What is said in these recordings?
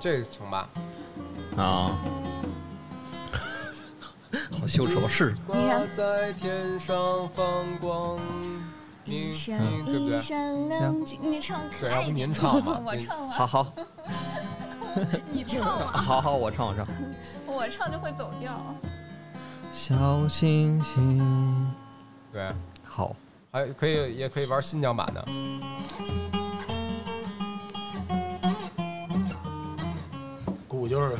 这成吧？啊，好羞耻，我试试。挂在天上放光明，一闪明对不对一？闪亮晶，你唱可对，要不您唱吧？我唱完，好好 你唱吧，好好，我唱我唱。我唱就会走调。小星星，对，好，还可以，也可以玩新疆版的。鼓就是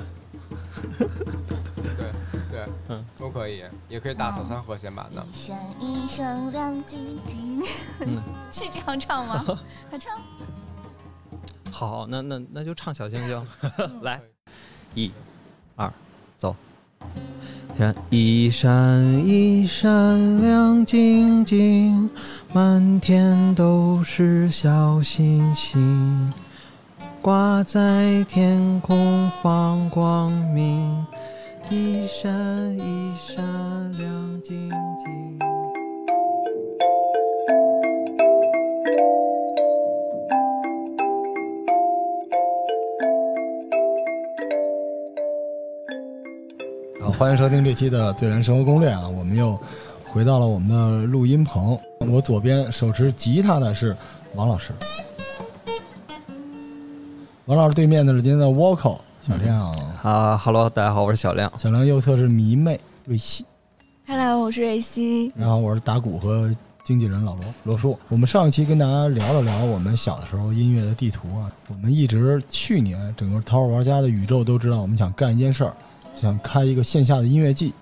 对对，嗯都可以，也可以打小三和弦版的。一闪一闪亮晶晶，嗯 是这样唱吗？快唱！好，那那那就唱小星星，来，一、二，走。闪一闪一闪亮晶晶，满天都是小星星，挂在天空放光明，一闪一闪亮晶晶。啊，欢迎收听这期的《最燃生活攻略》啊，我们又回到了我们的录音棚。我左边手持吉他的是王老师，王老师对面的是今天的 vocal 小亮，啊哈喽，大家好，我是小亮。小亮右侧是迷妹瑞希，Hello，我是瑞希。然后我是打鼓和经纪人老罗罗叔。我们上一期跟大家聊了聊我们小的时候音乐的地图啊，我们一直去年整个淘宝玩家的宇宙都知道，我们想干一件事儿，想开一个线下的音乐季，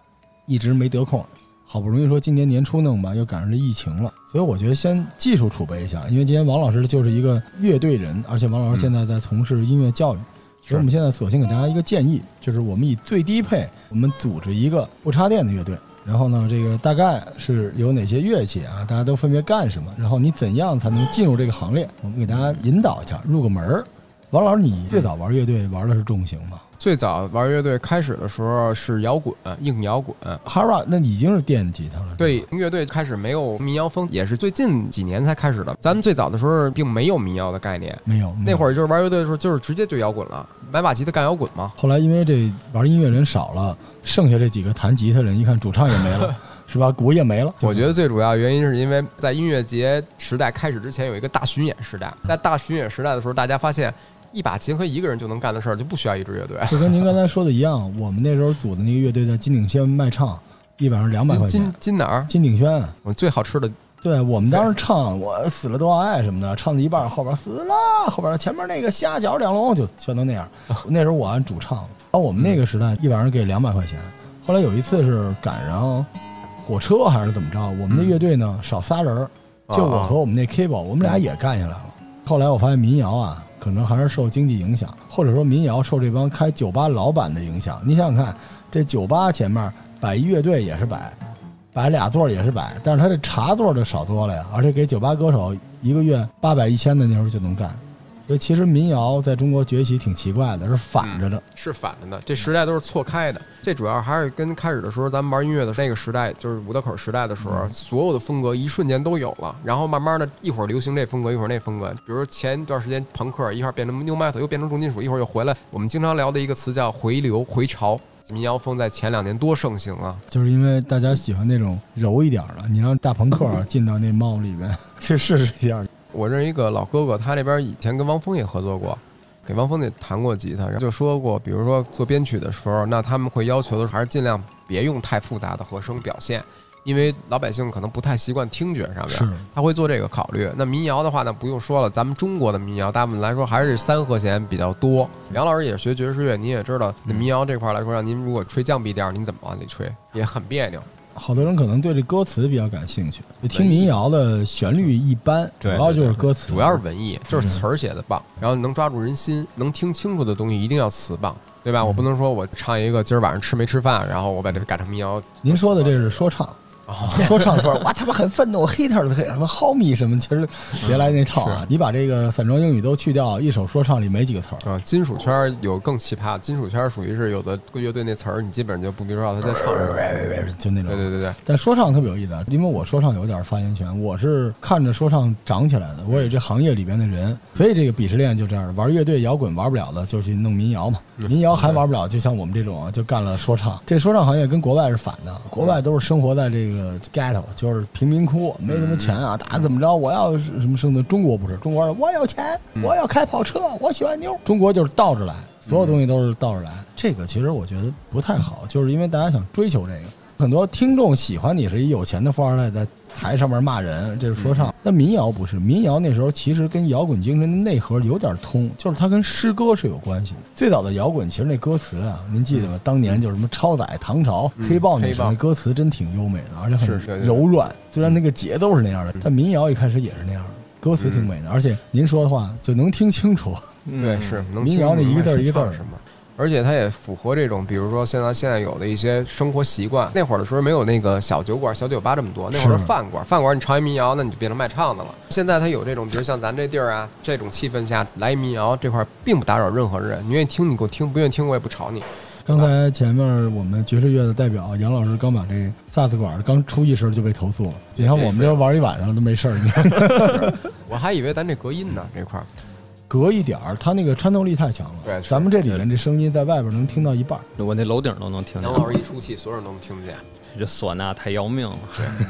一直没得空。好不容易说今年年初弄吧，又赶上这疫情了，所以我觉得先技术储备一下，因为今天王老师就是一个乐队人，而且王老师现在在从事音乐教育，所以我们现在索性给大家一个建议，就是。我们以最低配，我们组织一个不插电的乐队。然后呢，这个大概是。有哪些乐器啊？大家都分别干什么？然后你怎样才能进入这个行列？我们给大家引导一下，入个门儿。王老师，你最早玩乐队玩的是。重型吗？最早玩乐队开始的时候是摇滚，硬摇滚。哈 rock 那已经是电吉他了。对，乐队开始没有民谣风，也是最近几年才开始的。咱们最早的时候并没有民谣的概念，没有那会儿。儿就是玩乐队的时候就是直接对摇滚了，买把吉他干摇滚嘛。后来因为这玩音乐人少了，剩下这几个弹吉他人，一看主唱也没了，是吧？鼓也没了。我觉得最主要原因是因为在音乐节时代开始之前有一个大巡演时代，在大巡演时代的时候，大家发现一把琴和一个人就能干的事儿，就不需要一支乐队。就跟您刚才说的一样，我们那时候组的那个乐队在金鼎轩卖唱，一晚上两百块金钱金。金哪儿？金鼎轩，我最好吃的对我们当时唱我死了都要爱什么的，唱到一半后边死了，后边前面那个虾饺两笼就全都那样。那时候我按主唱，然后我们那个时代一晚上给两百块钱。后来有一次是赶上火车还是怎么着，我们的乐队呢少仨人儿，就我和我们那 Kable，我们俩也干下来了。后来我发现民谣啊，可能还是受经济影响，或者说民谣受这帮开酒吧老板的影响。你想想看，这酒吧前面摆一乐队也是摆，摆俩座也是摆，但是他这茶座儿就少多了呀，而且给酒吧歌手一个月八百一千的那时候就能干。所以其实民谣在中国崛起挺奇怪的，是反着的。是反着的，这时代都是错开的。这主要还是跟开始的时候咱们玩音乐的那个时代，就是五道口时代的时候，所有的风格一瞬间都有了。然后慢慢的，一会儿流行这风格，一会儿那风格。比如前一段时间朋克，一会儿变成 new metal，又变成重金属，一会儿又回来。我们经常聊的一个词叫回流、回潮。民谣风在前两年多盛行啊！就是因为大家喜欢那种柔一点儿的，你让大朋克进到那帽里面 去试试一下。我认识一个老哥哥，他那边以前跟汪峰也合作过，给汪峰也弹过吉他，然后就说过，比如说做编曲的时候，那他们会要求的还是尽量别用太复杂的和声表现，因为老百姓可能不太习惯听觉上面，他会做这个考虑。那民谣的话呢，不用说了，咱们中国的民谣大部分来说还是三和弦比较多。梁老师也学爵士乐，你也知道，那民谣这块来说，让您如果吹降 B 调，您怎么往里吹也很别扭。好多人可能对这歌词比较感兴趣，听民谣的旋律一般，主要就是歌词，主要是文艺，就是词儿写的棒，然后能抓住人心，能听清楚的东西一定要词棒，对吧？我不能说我唱一个今儿晚上吃没吃饭，然后我把这改成民谣。您说的这是说唱，啊，说唱圈哇他妈很愤怒，hater 的什么 homie 什么，其实别来那套啊！你把这个散装英语都去掉，一首说唱里没几个词儿。啊，金属圈有更奇葩，金属圈属于是有的乐队那词儿，你基本上就不知道他在唱什么。就那种。对对对对，但说唱特别有意思，因为我说唱有点发言权，我是看着说唱长起来的，我也是这行业里边的人，所以这个鄙视链就这样。玩乐队摇滚玩不了的，就去弄民谣嘛。民谣还玩不了，就像我们这种就干了说唱。这说唱行业跟国外是反的，国外都是生活在这个 ghetto，就是贫民窟，没什么钱啊，打怎么着？我要什么生存？中国不是，中国我有钱，我要开跑车，我喜欢妞。中国就是倒着来，所有东西都是倒着来。这个其实我觉得不太好，就是因为大家想追求这个。很多听众喜欢你是一有钱的富二代，在台上面骂人，这是说唱。那民谣不是，民谣那时候其实跟摇滚精神的内核有点通，就是它跟诗歌是有关系的。最早的摇滚其实那歌词啊，您记得吗？当年就是什么超载、唐朝、黑豹那时候，那歌词真挺优美的，而且很柔软。虽然那个节奏是那样的，但民谣一开始也是那样的，歌词挺美的，而且您说的话就能听清楚。对是能民谣那一个字一个字。而且它也符合这种，比如说现在现在有的一些生活习惯。那会儿的时候没有那个小酒馆、小酒吧这么多，那会儿是是饭馆，饭馆你唱一民谣，那你就变成卖唱的了。现在它有这种，比如像咱这地儿啊，这种气氛下来民谣，这块儿并不打扰任何人，你愿意听你给我听，不愿意听我也不吵你。刚才前面我们爵士乐的代表杨老师刚把这萨斯管刚出一声就被投诉了，你像我们这玩一晚上都没事儿，你看 我还以为咱这隔音呢这块儿，隔一点儿，它那个穿透力太强了。对咱们这里面这声音在外边能听到一半儿。我那楼顶都能听见杨，老师一出气，所有人都能听得见，这唢呐太要命了。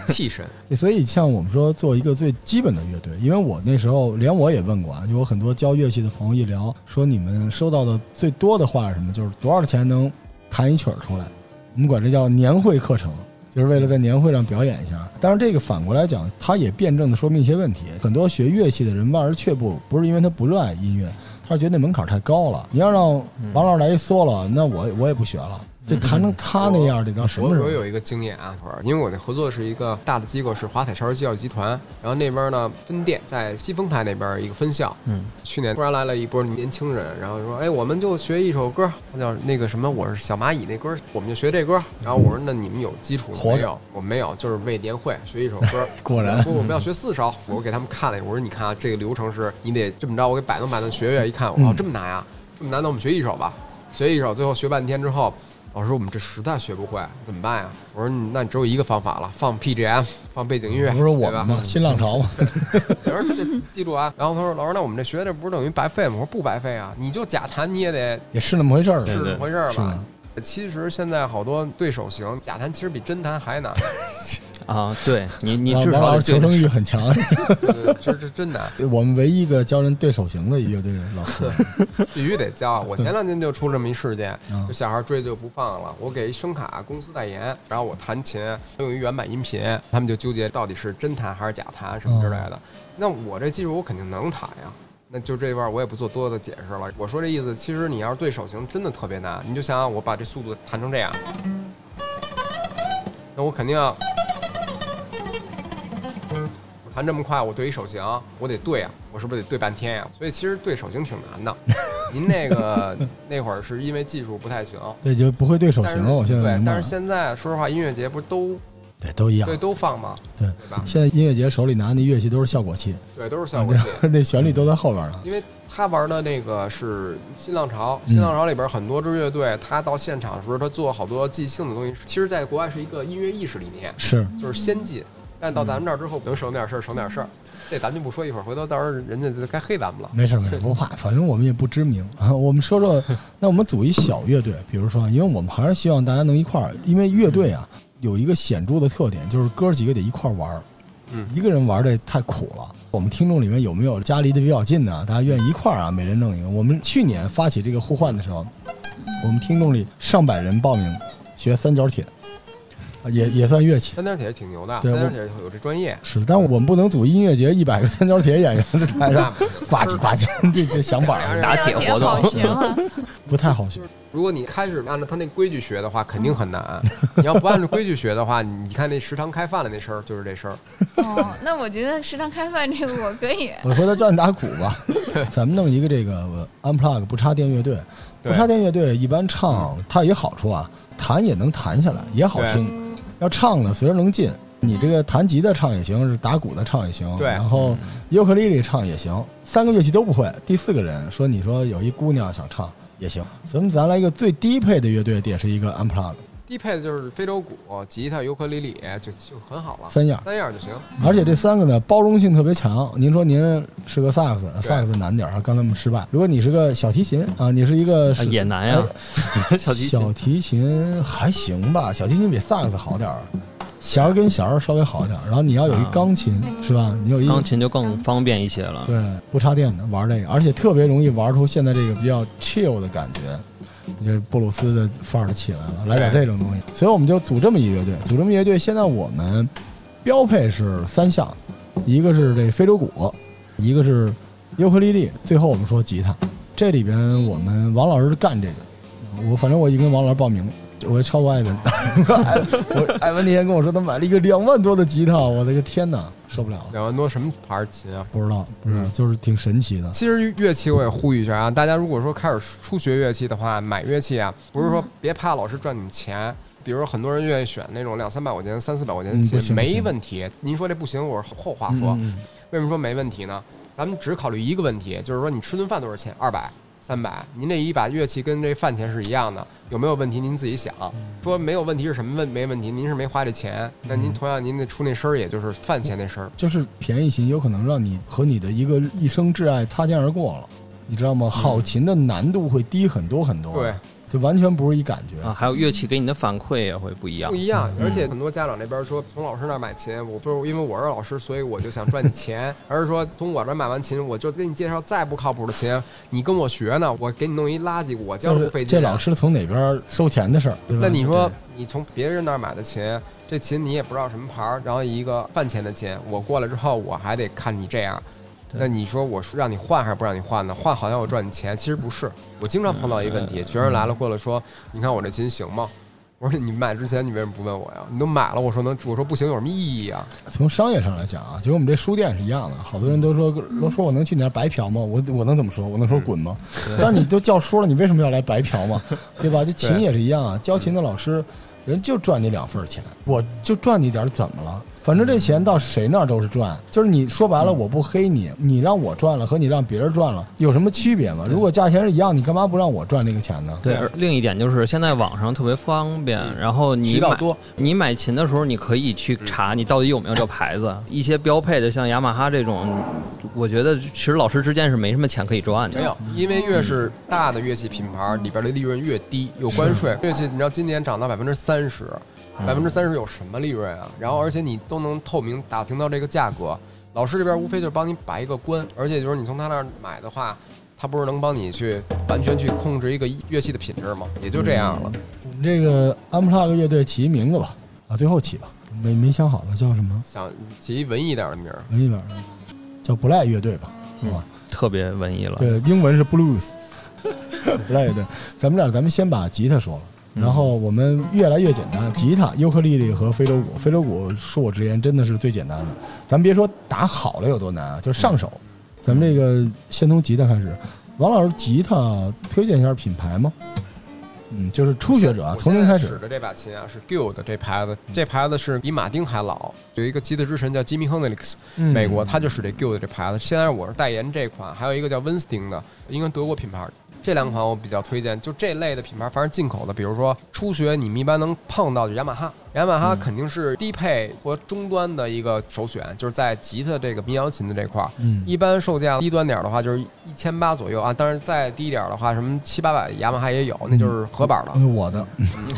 气神。所以像我们说做一个最基本的乐队，因为我那时候连我也问过啊，就有很多教乐器的朋友一聊，说你们收到的最多的话是什么？就是多少钱能弹一曲儿出来？我们管这叫年会课程。就是为了在年会上表演一下，但是这个反过来讲，它也辩证的说明一些问题。很多学乐器的人望而却步，不是因为他不热爱音乐，他是觉得那门槛太高了。你要让王老师来一嗦了那我我也不学了。这弹成他那样，得到什么时候？我我有一个经验啊，会儿，因为我那合作是一个大的机构，是华彩少儿教育集团，然后那边呢分店在西丰台那边一个分校。嗯，去年突然来了一波年轻人，然后说，哎，我们就学一首歌，他叫那个什么，我是小蚂蚁那歌，我们就学这歌。然后我说，那你们有基础活着没有？我没有，就是为年会学一首歌。果然不，我们要学四首。我给他们看了，我说你看啊，这个流程是你得这么着，我给摆弄摆弄，学学。一看，哇，这么难呀，这么难，那我们学一首吧。学一首，最后学半天之后，老师我们这实在学不会，怎么办呀？我说你那你只有一个方法了，放 PGM，放背景音乐，不是我吗？新浪潮嘛，我说这记住啊。然后他说老师，那我们这学这不是等于白费吗？我说不白费啊，你就假弹你也得也是那么回事儿。是那么回事儿吧？其实现在好多对手型假弹其实比真弹还难，啊，对你你至少求生欲很强。这这真难。我们唯一一个教人对手型的乐队老师，必须得教。我前两天就出这么一事件嗯，就小孩追就不放了。我给一声卡公司代言，然后我弹琴用一原版音频，他们就纠结到底是真弹还是假弹什么之类的。那我这技术我肯定能弹呀。那就这块儿我也不做多的解释了。我说这意思，其实你要是对手型真的特别难，你就想想我把这速度弹成这样，那我肯定要。我弹这么快，我对一手型，我得对啊，我是不是得对半天呀？所以其实对手型挺难的。您那个那会儿是因为技术不太行，对，就不会对手型了。我现在对但是，现在说实话，音乐节不是都对，都一样对。都放吗？对对吧？现在音乐节手里拿那乐器都是效果器，对，都是效果器。那旋律都在后边了。因为他玩的那个是新浪潮，嗯新浪潮里边很多支乐队，他到现场的时候，他做好多即兴的东西。其实，在国外是一个音乐意识理念，是，就是先进。但到咱们这儿之后，能省点事儿，省点事儿。这咱就不说一会儿，回头到时候人家该黑咱们了。没事没事，不怕，反正我们也不知名啊。我们说说，那我们组一小乐队，比如说，因为我们还是希望大家能一块儿，因为乐队啊有一个显著的特点，就是哥儿几个得一块儿玩儿。嗯一个人玩这太苦了。我们听众里面有没有家离得比较近的？大家愿意一块儿啊，每人弄一个。我们去年发起这个互换的时候，我们听众里上百人报名学三角铁，啊也也算乐器。三角铁挺牛的，对三角铁有这专业。是，但我们不能组音乐节一百个三角铁演员在台上呱唧呱唧，这这响板儿打铁活动？不太好学。如果你开始按照他那规矩学的话，肯定很难。你要不按照规矩学的话，你看那食堂开饭的那声儿就是这声儿。哦，那我觉得食堂开饭这个我可以。我回头教你打鼓吧，咱们弄一个这个 unplug 不插电乐队。不插电乐队一般唱它有一好处啊，弹也能弹下来，也好听。要唱呢，随时能进。你这个弹吉他唱也行，是打鼓的唱也行，对然后尤克里里唱也行，三个乐器都不会。第四个人说，你说有一姑娘想唱也行，咱们咱来一个最低配的乐队，也是一个 unplug，低配的就是非洲鼓、吉他、尤克里里，就就很好了，三样。三样就行。而且这三个呢，包容性特别强。您说您是个萨克斯，萨克斯难点儿啊，刚才我们失败。如果你是个小提琴啊，你是一个也难呀，小提琴小提琴还行吧，小提琴比萨克斯好点儿，弦儿跟弦儿稍微好点儿。然后你要有一啊钢琴，是吧？你有一钢琴就更方便一些了。对不插电的玩这个，而且特别容易玩出现在这个比较 chill 的感觉。你这布鲁斯的范儿就起来了，来点这种东西，所以我们就组这么一乐队。组这么一乐队，现在我们标配是三项，一个是这非洲鼓，一个是尤克里里，最后我们说吉他。这里边我们王老师干这个，我反正我已经跟王老师报名了，我也超过艾文。我艾文那天跟我说他买了一个两万多的吉他，我的个天哪，受不了了。两万多什么牌儿琴啊？不知道，不知道，嗯就是挺神奇的。其实乐器我也呼吁一下啊，大家如果说开始初学乐器的话，买乐器啊，不是说别怕老师赚你们钱。比如说很多人愿意选那种两三百块钱、三四百块钱的琴，没行不行问题。您说这不行，我是后话说。嗯嗯为什么说没问题呢？咱们只考虑一个问题，就是说你吃顿饭多少钱？二百、三百。您这一把乐器跟这饭钱是一样的，有没有问题？您自己想。说没有问题是什么问？没问题，您是没花这钱，那您同样您得出那声儿，也就是饭钱那声儿。就是便宜琴有可能让你和你的一个一生挚爱擦肩而过了，你知道吗？好琴的难度会低很多很多，对，，就完全不是一感觉。啊，还有乐器给你的反馈也会不一样不。一样。嗯而且很多家长那边说，从老师那儿买琴，我不是因为我是老师，所以我就想赚你钱，而是说从我这儿买完琴，我就给你介绍再不靠谱的琴，你跟我学呢，我给你弄一垃圾，我教费劲啊。这老师从哪边收钱的事儿，对吧？那你说你从别人那儿买的琴，这琴你也不知道什么牌儿，然后一个饭钱的琴，我过来之后我还得看你这样。对那你说我是让你换还是不让你换呢？换好像我赚你钱，其实不是。我经常碰到一个问题，学生来了过来说：“你看我这琴行吗？” 我说：“你买之前你为什么不问我呀？你都买了，我说能，我说不行有什么意义啊？从商业上来讲啊，就跟我们这书店是一样的。好多人都说都 说我能去你那白嫖吗？我我能怎么说？我能说滚吗？但你都教书了，你为什么要来白嫖嘛？对吧？这琴也是一样啊，教琴的老师人就赚你两份儿钱，我就赚你点儿怎么了？反正这钱到谁那儿都是赚，就是你说白了，我不黑你，你让我赚了和你让别人赚了有什么区别吗？如果价钱是一样，你干嘛不让我赚那个钱呢？对，另一点就是现在网上特别方便，然后你买渠道多，你买琴的时候，你可以去查你到底有没有这牌子。一些标配的，像雅马哈这种，我觉得其实老师之间是没什么钱可以赚的。没有，因为越是大的乐器品牌里边的利润越低，有关税。乐器你知道今年涨到百分之三十，百分之三十有什么利润啊？然后而且你都能透明打听到这个价格，老师这边无非就是帮你把一个关，而且就是你从他那儿买的话，他不是能帮你去完全去控制一个乐器的品质吗？也就这样了。我们这个 Unplug 乐队起一名字吧，啊，最后起吧，没没想好呢，叫什么？想起一文艺点的名儿，文艺点的，叫不赖乐队吧，是吧？特别文艺了。对，英文是 blues，不赖乐队。咱们这样，咱们先把吉他说了。然后我们越来越简单，吉他、尤克里里和非洲鼓。非洲鼓恕我直言，真的是最简单的。咱别说打好了有多难啊，就是上手。咱们这个先从吉他开始。王老师，吉他推荐一下品牌吗？嗯，就是初学者啊，从零开始。使的这把琴啊是 Guild 这牌子，这牌子是比马丁还老。有一个吉他之神叫 Jimmy Hendrix，嗯美国他就使这 Guild 这牌子。现在我是代言这款，还有一个叫 Winston 的，应该德国品牌。这两款我比较推荐，就这类的品牌，凡是进口的，比如说初学你们一般能碰到的雅马哈，雅马哈肯定是低配或中端的一个首选，就是在吉他这个民谣琴的这块儿。嗯，一般售价低端点儿的话就是一千八左右啊，当然再低一点儿的话，什么七八百雅马哈也有，那就是合板的。嗯 我的，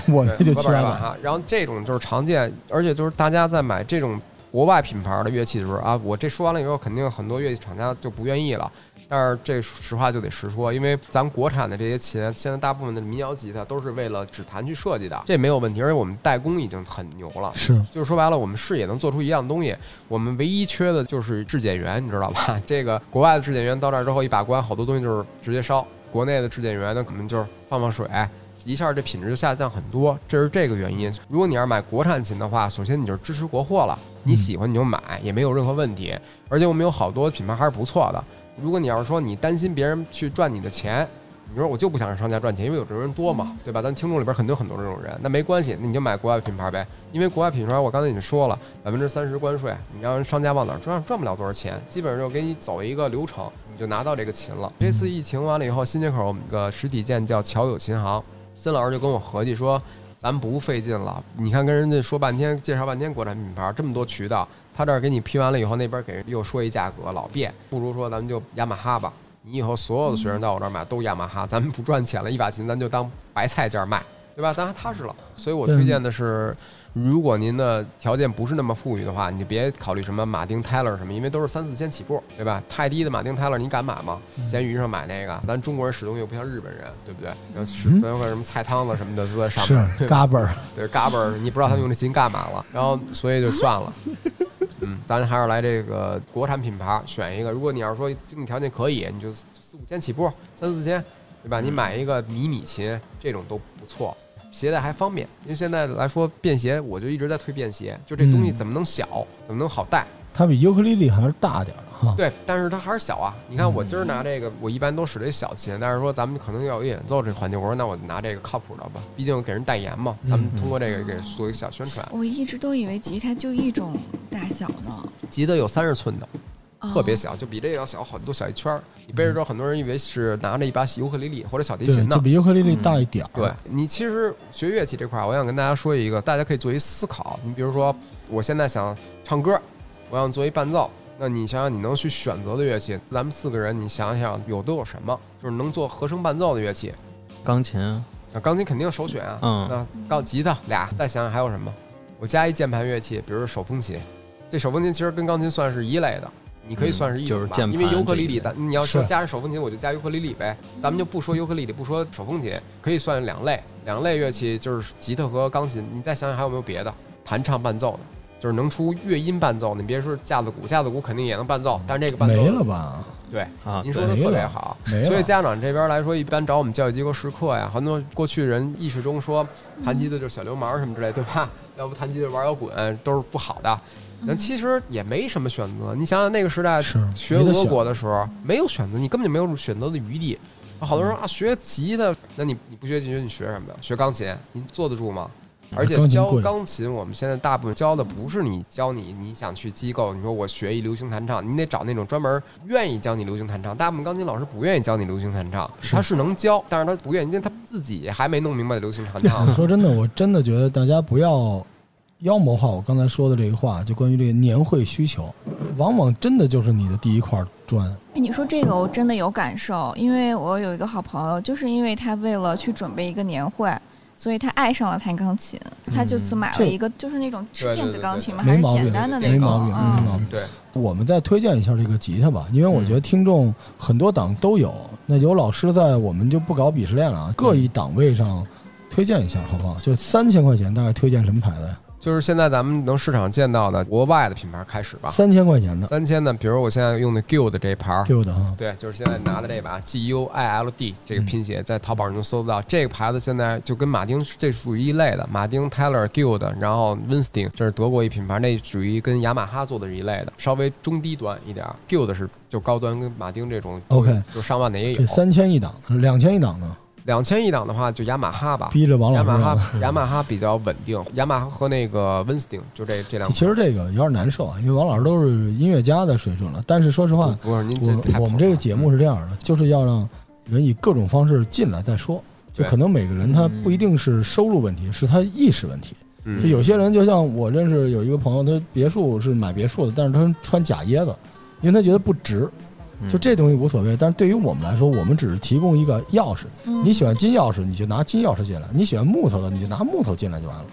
我的就七八百。合板雅马哈。然后这种就是常见，而且就是大家在买这种国外品牌的乐器的时候啊，我这说完了以后，肯定很多乐器厂家就不愿意了。但是这实话就得实说，因为咱国产的这些琴，现在大部分的民谣吉他都是为了指弹去设计的，这没有问题。而且我们代工已经很牛了，是，就是说白了，我们是也能做出一样东西。我们唯一缺的就是质检员，你知道吧？这个国外的质检员到这儿之后一把关，好多东西就是直接烧；国内的质检员呢，可能就是放放水，一下这品质就下降很多。这是这个原因。如果你要是买国产琴的话，首先你就是支持国货了，你喜欢你就买，也没有任何问题。而且我们有好多品牌还是不错的。如果你要是说你担心别人去赚你的钱，你说我就不想让商家赚钱，因为有这种人多嘛，对吧？咱听众里边很多很多这种人，那没关系，那你就买国外品牌呗，因为国外品牌我刚才已经说了，百分之三十关税，你让商家往哪儿赚，赚不了多少钱，基本上就给你走一个流程，你就拿到这个琴了。这次疫情完了以后，新街口我们个实体店叫乔友琴行，孙老师就跟我合计说，咱不费劲了，你看跟人家说半天，介绍半天国产品牌，这么多渠道，他这儿给你批完了以后，那边给人又说一价格，老变，不如说咱们就雅马哈吧。你以后所有的学生到我这儿买都雅马哈，咱们不赚钱了，一把琴咱就当白菜价卖，对吧？咱还踏实了。所以我推荐的是，如果您的条件不是那么富裕的话，你就别考虑什么马丁、泰勒什么，因为都是三四千起步，对吧？太低的马丁、泰勒你敢买吗？闲鱼上买那个，咱中国人使东西又不像日本人，对不对？要使嗯咱有个什么菜汤子什么的都在上面，是嘎嘣儿，对，嘎嘣儿，你不知道他用这琴干嘛了，然后所以就算了。嗯，咱还是来这个国产品牌选一个。如果你要是说经济条件可以，你就四五千起步，三四千，对吧？你买一个迷你琴，这种都不错，携带还方便。因为现在来说便携，我就一直在推便携，就这东西嗯怎么能小，怎么能好带？它比尤克里里还是大点儿的哈。对，但是它还是小啊。你看我今儿拿这个，我一般都使这小琴，但是说咱们可能要有演奏这环节，我说那我拿这个靠谱的吧，毕竟给人代言嘛，咱们通过这个给做一个小宣传。我一直都以为吉他就一种大小呢，吉他有三十寸的，哦特别小，就比这个要小很多，小一圈儿。你背着之后，很多人以为是拿着一把尤克里里或者小提，琴呢就。比尤克里里大一点儿。对你其实学乐器这块儿，我想跟大家说一个，大家可以做一思考。你比如说，我现在想唱歌，我想做一伴奏，那你想想你能去选择的乐器，咱们四个人，你想想有都有什么？就是能做和声伴奏的乐器，钢琴啊，那钢琴肯定首选啊。嗯那钢吉他俩，再想想还有什么？我加一键盘乐器，比如说手风琴，这手风琴其实跟钢琴算是一类的，你可以算是一种吧、嗯就是键盘因为尤克里里的，你要说加上手风琴，我就加尤克里里呗。咱们就不说尤克里里，不说手风琴，可以算两类，两类乐器就是吉他和钢琴。你再想想还有没有别的弹唱伴奏的，就是能出乐音伴奏。你别说架子鼓，架子鼓肯定也能伴奏，但是这个伴奏没了吧？对，啊，您说的特别好。所以家长这边来说，一般找我们教育机构试课呀，很多过去人意识中说弹吉他就是小流氓什么之类，对吧？要不弹吉他玩摇滚都是不好的。那其实也没什么选择。你想想那个时代学俄国的时候，没有选择，你根本就没有选择的余地。好多人说啊，学吉他，那你你不学吉他，你学什么呀？学钢琴，你坐得住吗？而且教钢琴我们现在大部分教的不是你教你，你想去机构，你说我学一流行弹唱，你得找那种专门愿意教你流行弹唱。大部分钢琴老师不愿意教你流行弹唱，他是能教，但是他不愿意，因为他自己还没弄明白流行弹唱。说真的，我真的觉得大家不要妖魔化我刚才说的这个话，就关于这个年会需求，往往真的就是你的第一块砖。哎，你说这个我真的有感受，因为我有一个好朋友，就是因为他为了去准备一个年会，所以他爱上了弹钢琴，他就次买了一个，就是那种电子钢琴吗？还是简单的那种？没毛病，没嗯，毛病。对，我们再推荐一下这个吉他吧，因为我觉得听众很多档都有，那有老师在，我们就不搞鄙视链了啊，各一档位上推荐一下，好不好？就三千块钱，大概推荐什么牌子呀？就是现在咱们能市场见到的国外的品牌开始吧。三千块钱的三千的，比如我现在用的 Guild 这牌儿，Q 的哈，对，就是现在拿的这把 G U I L D 这个拼写，在淘宝上能搜得到。这个牌子现在就跟马丁这属于一类的，马丁 Taylor Guild，然后 Winston 这是德国一品牌，那属于跟雅马哈做的是一类的，稍微中低端一点儿。Guild 是就高端，跟马丁这种 OK 就上万的也有这。三千一档，两千一档呢，两千一档的话，就雅马哈吧。逼着王老师啊。哈，雅马哈比较稳定，雅马哈和那个 Winston 就这这两其实这个有点难受啊，因为王老师都是音乐家的水准了，但是说实话，不是您这太我我们这个节目是这样的，就是要让人以各种方式进来再说。就可能每个人他不一定是收入问题，是他意识问题。嗯就有些人，就像我认识有一个朋友，他别墅是买别墅的，但是他穿假椰子，因为他觉得不值。嗯就这东西无所谓，但是对于我们来说，我们只是提供一个钥匙。嗯你喜欢金钥匙，你就拿金钥匙进来；你喜欢木头的，你就拿木头进来就完了。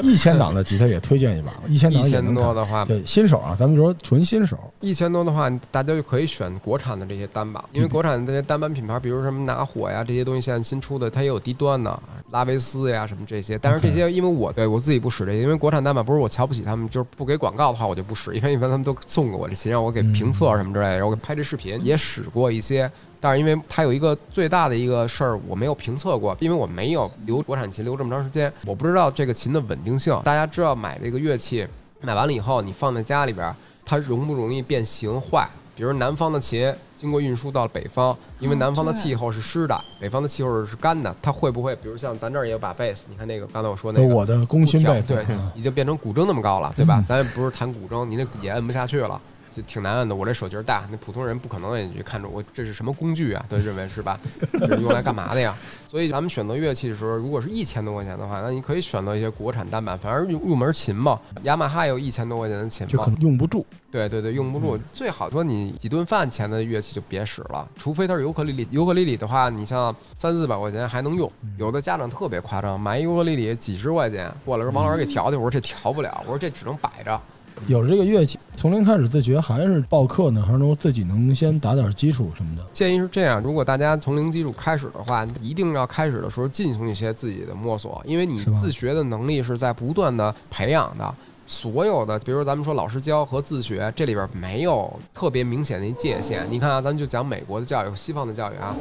一千档的吉他也推荐一把，一千档一千。多的话，对新手啊，咱们说纯新手，一千多的话，大家就可以选国产的这些单把，因为国产的这些单板品牌，比如什么拿火呀这些东西，现在新出的它也有低端的，拉维斯呀什么这些。但是这些因为我对我自己不使这些，因为国产单板不是我瞧不起他们，就是不给广告的话我就不使，因为一般他们都送给我这琴，让我给评测什么之类的，然后我给拍这视频也使过一些。但是因为它有一个最大的一个事儿，我没有评测过，因为我没有留国产琴留这么长时间，我不知道这个琴的稳定性。大家知道买这个乐器，买完了以后你放在家里边儿，它容不容易变形坏？比如南方的琴经过运输到了北方，因为哦南方的气候是湿的，北方的气候是干的，它会不会，比如像咱这儿也有把贝斯，你看那个刚才我说那个我的功勋贝斯，对嗯，已经变成古筝那么高了，对吧？嗯？咱也不是弹古筝，你那也摁不下去了。就挺难摁的，我这手劲儿大，那普通人不可能也去看着我这是什么工具啊？都，认为是吧？这是用来干嘛的呀？所以咱们选择乐器的时候，如果是一千多块钱的话，那你可以选择一些国产单板，反正入入门琴嘛，雅马哈有一千多块钱的琴嘛就可，能用不住。对对对，用不住。最好说你几顿饭钱的乐器就别使了，除非它是尤克里里。尤克里里的话，你像三四百块钱还能用。有的家长特别夸张，买一尤克里里几十块钱，过来说王老师给调调，我说这调不了，我说这只能摆着。有了这个乐器，从零开始自学，还是报课呢，还是说自己能先打点基础什么的？建议是这样：如果大家从零基础开始的话，一定要开始的时候进行一些自己的摸索，因为你自学的能力是在不断的培养的。所有的，比如咱们说老师教和自学，这里边没有特别明显的一界限。你看啊，咱就讲美国的教育、西方的教育啊，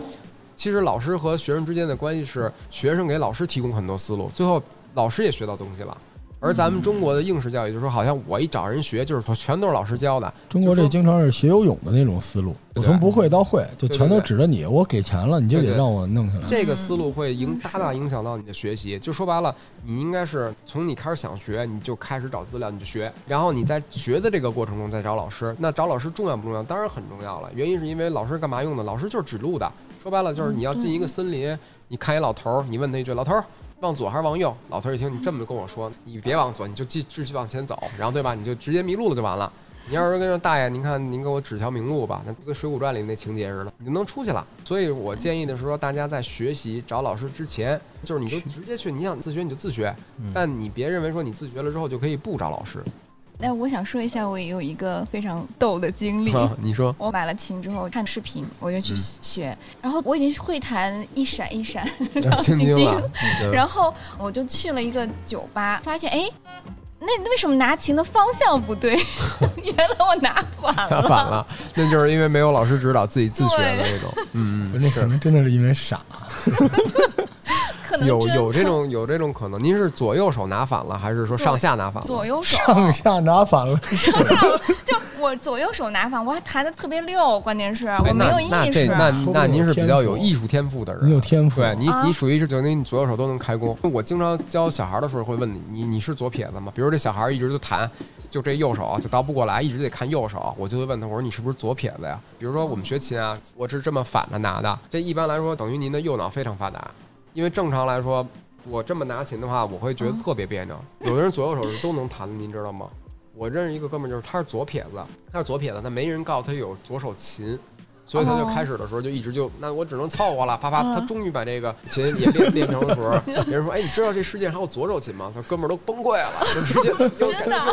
其实老师和学生之间的关系是学生给老师提供很多思路，最后老师也学到东西了。而咱们中国的应试教育就是说，好像我一找人学，就是全都是老师教的，中国这经常是学游泳的那种思路，对我从不会到会，就全都指着你，我给钱了，你就得让我弄下来。这个思路会影大大影响到你的学习。就说白了，你应该是从你开始想学，你就开始找资料，你就学，然后你在学的这个过程中再找老师。那找老师重要不重要？当然很重要了。原因是因为老师干嘛用的？老师就是指路的。说白了就是你要进一个森林，你看一老头儿，你问他一句：“老头儿。”往左还是往右？老头一听你这么跟我说，你别往左，你就继继续往前走，然后对吧？你就直接迷路了就完了。你要是跟说大爷，您看您给我指条明路吧，那跟《水浒传》里那情节似的，你就能出去了。所以我建议的是说，大家在学习找老师之前，就是你就直接去，你想自学你就自学，但你别认为说你自学了之后就可以不找老师。那我想说一下，我也有一个非常逗的经历。你说 我买了琴之后看视频，我就去嗯学，然后我已经会弹一闪一闪，青筋了，对然后我就去了一个酒吧，发现哎，那那为什么拿琴的方向不对？原来我拿反了，拿。反了，那就是因为没有老师指导，自己自学的那种。嗯嗯，那可能真的是因为傻，可能有有这 种有这种可能。您是左右手拿反了，还是说上下拿反了？左右手上下拿反了。上下就我左右手拿反，我还弹的特别溜，关键是哎我没有那那意识。这那说不定那您是比较有艺术天赋的人，你有天赋，对你，啊你属于是就你左右手都能开弓。我经常教小孩的时候会问你，你你是左撇子吗？比如这小孩一直就弹，就这右手就倒不过来，一直得看右手，我就会问他，我说你是不是左撇子呀？比如说我们学琴啊，我是这么反着拿的，这一般来说等于您的右脑非常发达，因为正常来说。我这么拿琴的话，我会觉得特别别扭。有的人左右手是都能弹的，您知道吗？我认识一个哥们儿，就是他是左撇子，他是左撇子，他没人告诉他有左手琴，所以他就哦开始的时候就一直就，那我只能凑合了，啪啪，嗯他终于把这个琴也练练成的时候，别 人说，哎，你知道这世界上还有左手琴吗？他哥们儿都崩溃了，就直接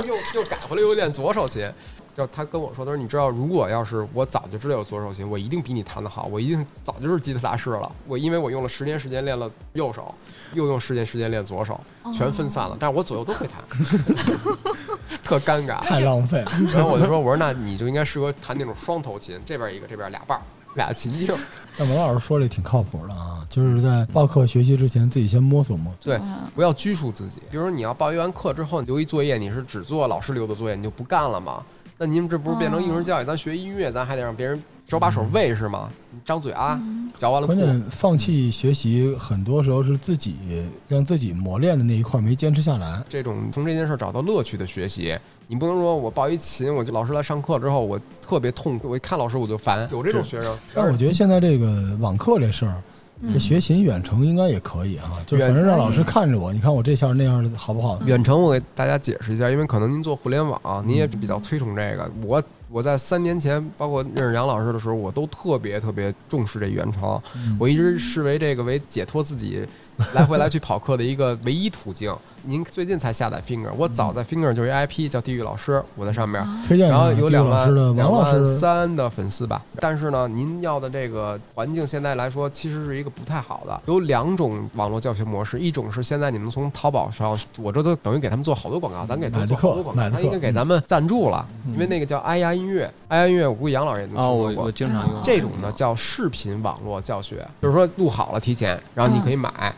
又又又改回来又练左手琴。就他跟我说，他说你知道，如果要是我早就知道有左手琴，我一定比你弹得好，我一定早就是吉他大师了。我因为我用了十年时间练了右手，又用十年时间练左手，全分散了，但是我左右都会弹，特尴尬。太浪费了。然后我就说，我说那你就应该适合弹那种双头琴，这边一个，这边俩把儿，俩琴颈。那王老师说这挺靠谱的啊，就是在报课学习之前，自己先摸索摸索。对嗯，不要拘束自己。比如说你要报一完课之后留一作业，你是只做老师留的作业，你就不干了吗？那您这不是变成应试教育？咱学音乐，咱还得让别人手把手喂是吗？你张嘴啊，嚼完了吐。关键放弃学习，很多时候是自己让自己磨练的那一块没坚持下来。这种从这件事儿找到乐趣的学习，你不能说我报一琴，我就老师来上课之后我特别痛苦，我一看老师我就烦。有这种学生，但我觉得现在这个网课这事儿，嗯这学琴远程应该也可以啊，就是反正让老师看着我，你看我这下那样的好不好？远程我给大家解释一下，因为可能您做互联网，您也比较推崇这个。我我在三年前，包括认识杨老师的时候，我都特别特别重视这远程。嗯我一直视为这个为解脱自己来回来去跑课的一个唯一途径。您最近才下载 Finger，我早在 Finger 就是一 IP 叫地狱老师，我在上面。推荐然后有地两万老师的两万王老师，三的粉丝吧，但是呢，您要的这个环境现在来说，其实是一个不太好的。有两种网络教学模式，一种是现在你们从淘宝上，我这都等于给他们做好多广告，咱给他们做好多广告，买课他应该给咱们赞助了，嗯因为那个叫爱呀音乐，爱呀音乐，我估计杨老师也听说过我我。经常用这种呢叫视频网络教学，就是说录好了提前，然后你可以买。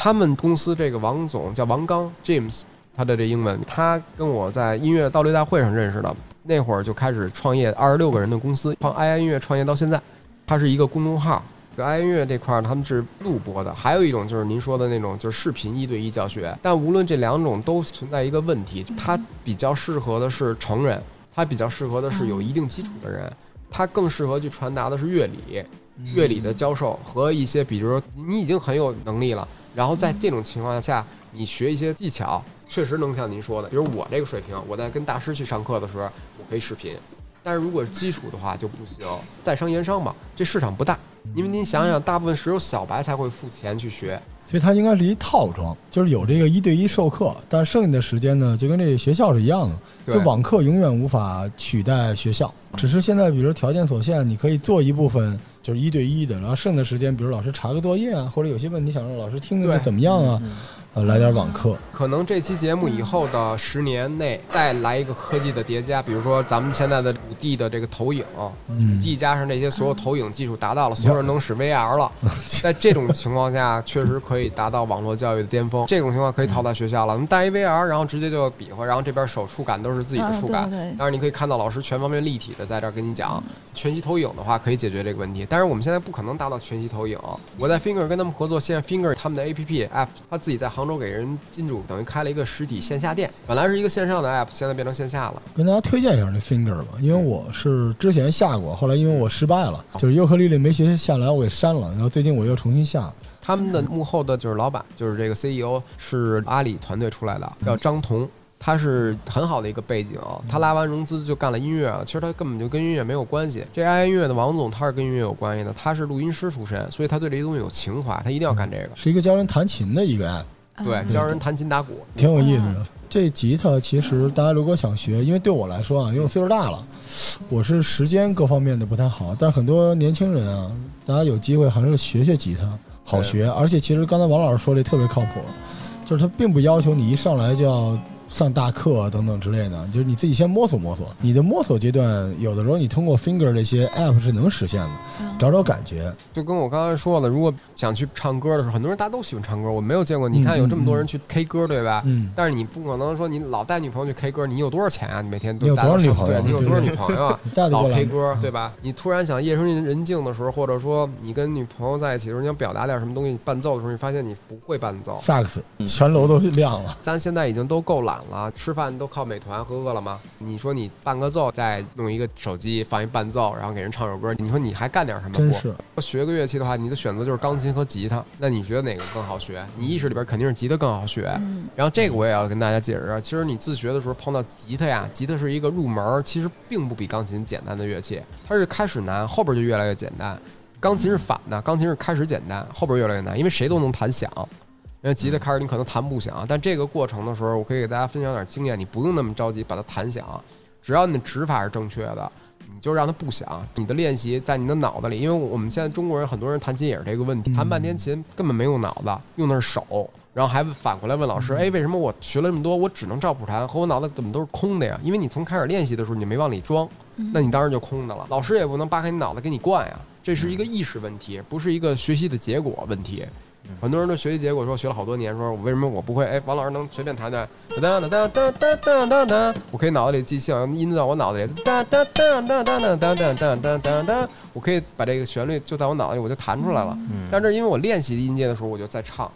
他们公司这个王总叫王刚 James，他的这英文，他跟我在音乐道略大会上认识的。那会儿就开始创业，二十六个人的公司，创 AI 音乐创业到现在，他是一个公众号。这 AI 音乐这块儿他们是录播的，还有一种就是您说的那种就是视频一对一教学。但无论这两种都存在一个问题，它比较适合的是成人，它比较适合的是有一定基础的人，它更适合去传达的是乐理。乐理的教授和一些，比如说你已经很有能力了，然后在这种情况下，你学一些技巧，确实能像您说的，比如我这个水平，我在跟大师去上课的时候，我可以视频，但是如果基础的话就不行，在商言商嘛，这市场不大，因为您想想，大部分只有小白才会付钱去学，所以它应该是一套装，就是有这个一对一授课，但剩下的时间呢，就跟这个学校是一样的，就网课永远无法取代学校，只是现在比如条件所限，你可以做一部分就是一对一的，然后剩的时间，比如老师查个作业啊，或者有些问题想让老师听听怎么样啊，呃，来点网课。可能这期节目以后的十年内再来一个科技的叠加，比如说咱们现在的五 D 的这个投影，嗯，技加上这些所有投影技术达到了，所有人能使 VR 了。在这种情况下，确实可以达到网络教育的巅峰。这种情况可以套在学校了，我们带一 VR，然后直接就比划，然后这边手触感都是自己的嗯触感。对对当然，你可以看到老师全方面立体的在这儿跟你讲。全息投影的话，可以解决这个问题。但是我们现在不可能达到全息投影。我在 Finger 跟他们合作，现在 Finger 他们的 APP App，他自己在杭州给人金主等于开了一个实体线下店，本来是一个线上的 App，现在变成线下了。跟大家推荐一下这 Finger 吧，因为我是之前下过，后来因为我失败了，就是尤克里里没学下来，我给删了，然后最近我又重新下。他们的幕后的就是老板，就是这个 CEO 是阿里团队出来的，叫张彤。他是很好的一个背景，他拉完融资就干了音乐了。其实他根本就跟音乐没有关系。这 AI 音乐的王总他是跟音乐有关系的，他是录音师出身，所以他对这些东西有情怀，他一定要干这个。是一个教人弹琴的一个 app，对，嗯教人弹琴打鼓。挺有意思的。这吉他其实大家如果想学，因为对我来说啊，因为我岁数大了，我是时间各方面的不太好，但是很多年轻人啊，大家有机会还是学学吉他，好学。而且其实刚才王老师说的特别靠谱，就是他并不要求你一上来就要。上大课啊等等之类的，就是你自己先摸索摸索。你的摸索阶段，有的时候你通过 Finger 这些 App 是能实现的，嗯找找感觉。就跟我刚才说的，如果想去唱歌的时候，很多人大家都喜欢唱歌，我没有见过。你看有这么多人去 K 歌，对吧？嗯，但是你不可能说你老带女朋友去 K 歌，你有多少钱啊？你每天都有多少女朋友对你有多少女朋友啊？你带老 K？歌，对吧？你突然想夜深人静的时候，或者说你跟女朋友在一起的时候，你想表达点什么东西伴奏的时候，你发现你不会伴奏。萨克斯，嗯全楼都亮了。咱现在已经都够懒了，吃饭都靠美团和饿了么。你说你伴个奏，再弄一个手机放一伴奏，然后给人唱首歌，你说你还干点什么不？真是，学个乐器的话，你的选择就是钢琴和吉他。那你觉得哪个更好学？你意识里边肯定是吉他更好学。嗯然后这个我也要跟大家解释啊，其实你自学的时候碰到吉他呀，吉他是一个入门儿，其实并不比钢琴简单的乐器，它是开始难，后边就越来越简单。钢琴是反的，钢琴是开始简单，后边越来越难，因为谁都能弹响。因为吉他开始你可能弹不响，但这个过程的时候，我可以给大家分享点经验，你不用那么着急把它弹响，只要你的指法是正确的，你就让它不响。你的练习在你的脑子里，因为我们现在中国人很多人弹琴也是这个问题，嗯弹半天琴根本没用脑子，用的是手，然后还反过来问老师，哎，为什么我学了这么多，我只能照谱弹，和我脑子怎么都是空的呀？因为你从开始练习的时候你没往里装，那你当然就空的了。老师也不能扒开你脑袋给你灌呀，这是一个意识问题，不是一个学习的结果问题。很多人的学习结果说学了好多年，说我为什么我不会？哎，王老师能随便弹弹哒哒哒哒哒哒哒哒，我可以脑子里记性音在我脑子里哒哒哒哒哒哒哒哒哒哒哒哒，我可以把这个旋律就在我脑子里我就弹出来了。但是因为我练习音阶的时候我就在唱，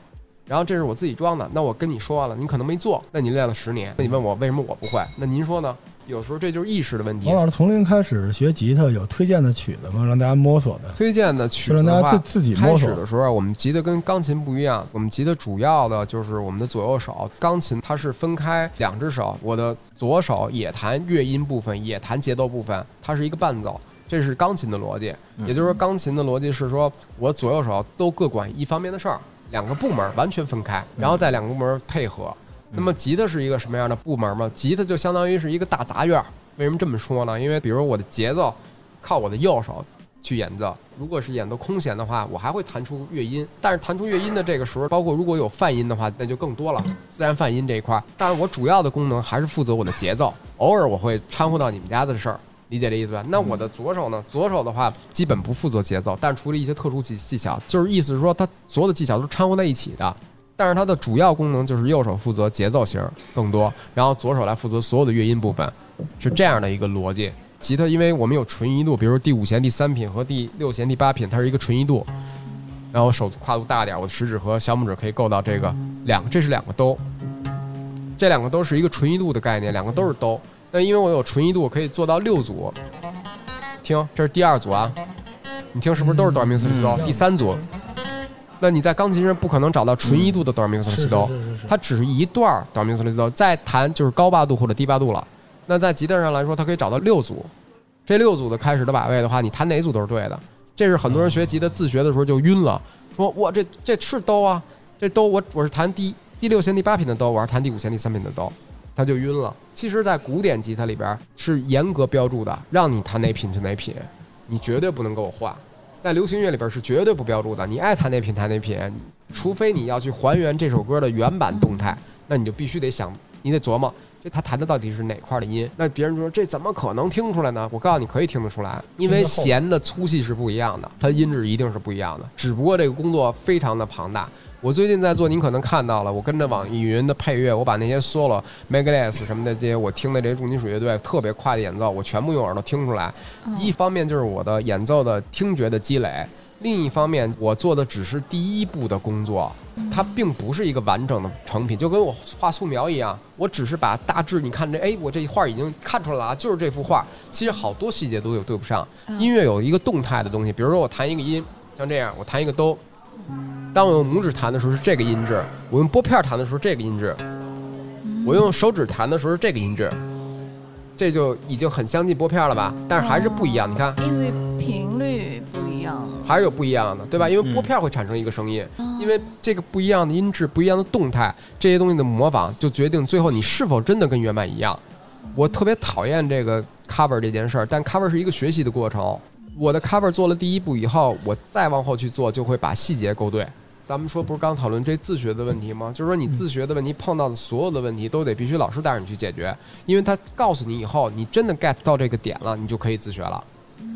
然后这是我自己装的，那我跟你说了，你可能没做，那你练了十年，那你问我为什么我不会？那您说呢？有时候这就是意识的问题王。老师从零开始学吉他，有推荐的曲子吗？让大家摸索的，推荐的曲子的话大家自，自己开摸索。始的时候，我们吉他跟钢琴不一样，我们吉他主要的就是我们的左右手，钢琴它是分开两只手，我的左手也弹乐音部分，也弹节奏部分，它是一个伴奏。这是钢琴的逻辑，也就是说，钢琴的逻辑是说我左右手都各管一方面的事儿，两个部门完全分开，然后在两个部门配合。那么吉他是一个什么样的部门吗？吉他就相当于是一个大杂院。为什么这么说呢？因为比如我的节奏靠我的右手去演奏，如果是演奏空弦的话，我还会弹出乐音。但是弹出乐音的这个时候，包括如果有泛音的话，那就更多了，自然泛音这一块。但是我主要的功能还是负责我的节奏，偶尔我会掺和到你们家的事儿。理解这意思吧？那我的左手呢？左手的话，基本不负责节奏，但除了一些特殊技技巧，就是意思是说，它所有的技巧都是掺和在一起的。但是它的主要功能就是右手负责节奏型更多，然后左手来负责所有的乐音部分。是这样的一个逻辑。吉他因为我们有纯一度，比如说第五弦第三品和第六弦第八品，它是一个纯一度。然后手跨度大点，我的食指和小拇指可以够到这个两，这是两个兜，这两个都是一个纯一度的概念，两个都是兜。那因为我有纯一度，我可以做到六组。听，这是第二组啊，你听是不是都是哆来咪嗦西哆？第三组，那你在钢琴上不可能找到纯一度的哆来咪嗦西哆，它只是一段哆来咪嗦西哆，再弹就是高八度或者低八度了。那在吉他上来说，它可以找到六组，这六组的开始的把位的话，你弹哪组都是对的。这是很多人学吉他自学的时候就晕了，说我这这是哆啊，这哆我我是弹第第六弦第八品的哆，我是弹第五弦第三品的哆，他就晕了。其实，在古典吉他里边是严格标注的，让你弹哪品就哪品，你绝对不能给我换。在流行乐里边是绝对不标注的，你爱弹哪品弹哪品，除非你要去还原这首歌的原版动态，那你就必须得想，你得琢磨。这他弹的到底是哪块的音？那别人说这怎么可能听出来呢？我告诉你，可以听得出来，因为弦的粗细是不一样的，它音质一定是不一样的。只不过这个工作非常的庞大。我最近在做，您可能看到了，我跟着网易云的配乐，我把那些 solo、Megadeth 什么的这些我听的这些重金属乐队特别快的演奏，我全部用耳朵听出来。一方面就是我的演奏的听觉的积累。另一方面，我做的只是第一步的工作，它并不是一个完整的成品，就跟我画素描一样，我只是把大致你看这，哎，我这画已经看出来了，就是这幅画。其实好多细节都有对不上。音乐有一个动态的东西，比如说我弹一个音，像这样，我弹一个哆，当我用拇指弹的时候是这个音质，我用拨片弹的时候这个音质，我用手指弹的时候是这个音质，这就已经很相近拨片了吧？但是还是不一样，你看，因为频率不一样，还是有不一样的，对吧？因为拨片会产生一个声音，因为这个不一样的音质、不一样的动态，这些东西的模仿，就决定最后你是否真的跟原版一样。我特别讨厌这个 cover 这件事儿，但 cover 是一个学习的过程。我的 cover 做了第一步以后，我再往后去做，就会把细节勾对。咱们说不是刚讨论这自学的问题吗？就是说你自学的问题碰到的所有的问题都得必须老师带着你去解决，因为他告诉你以后，你真的 get 到这个点了，你就可以自学了。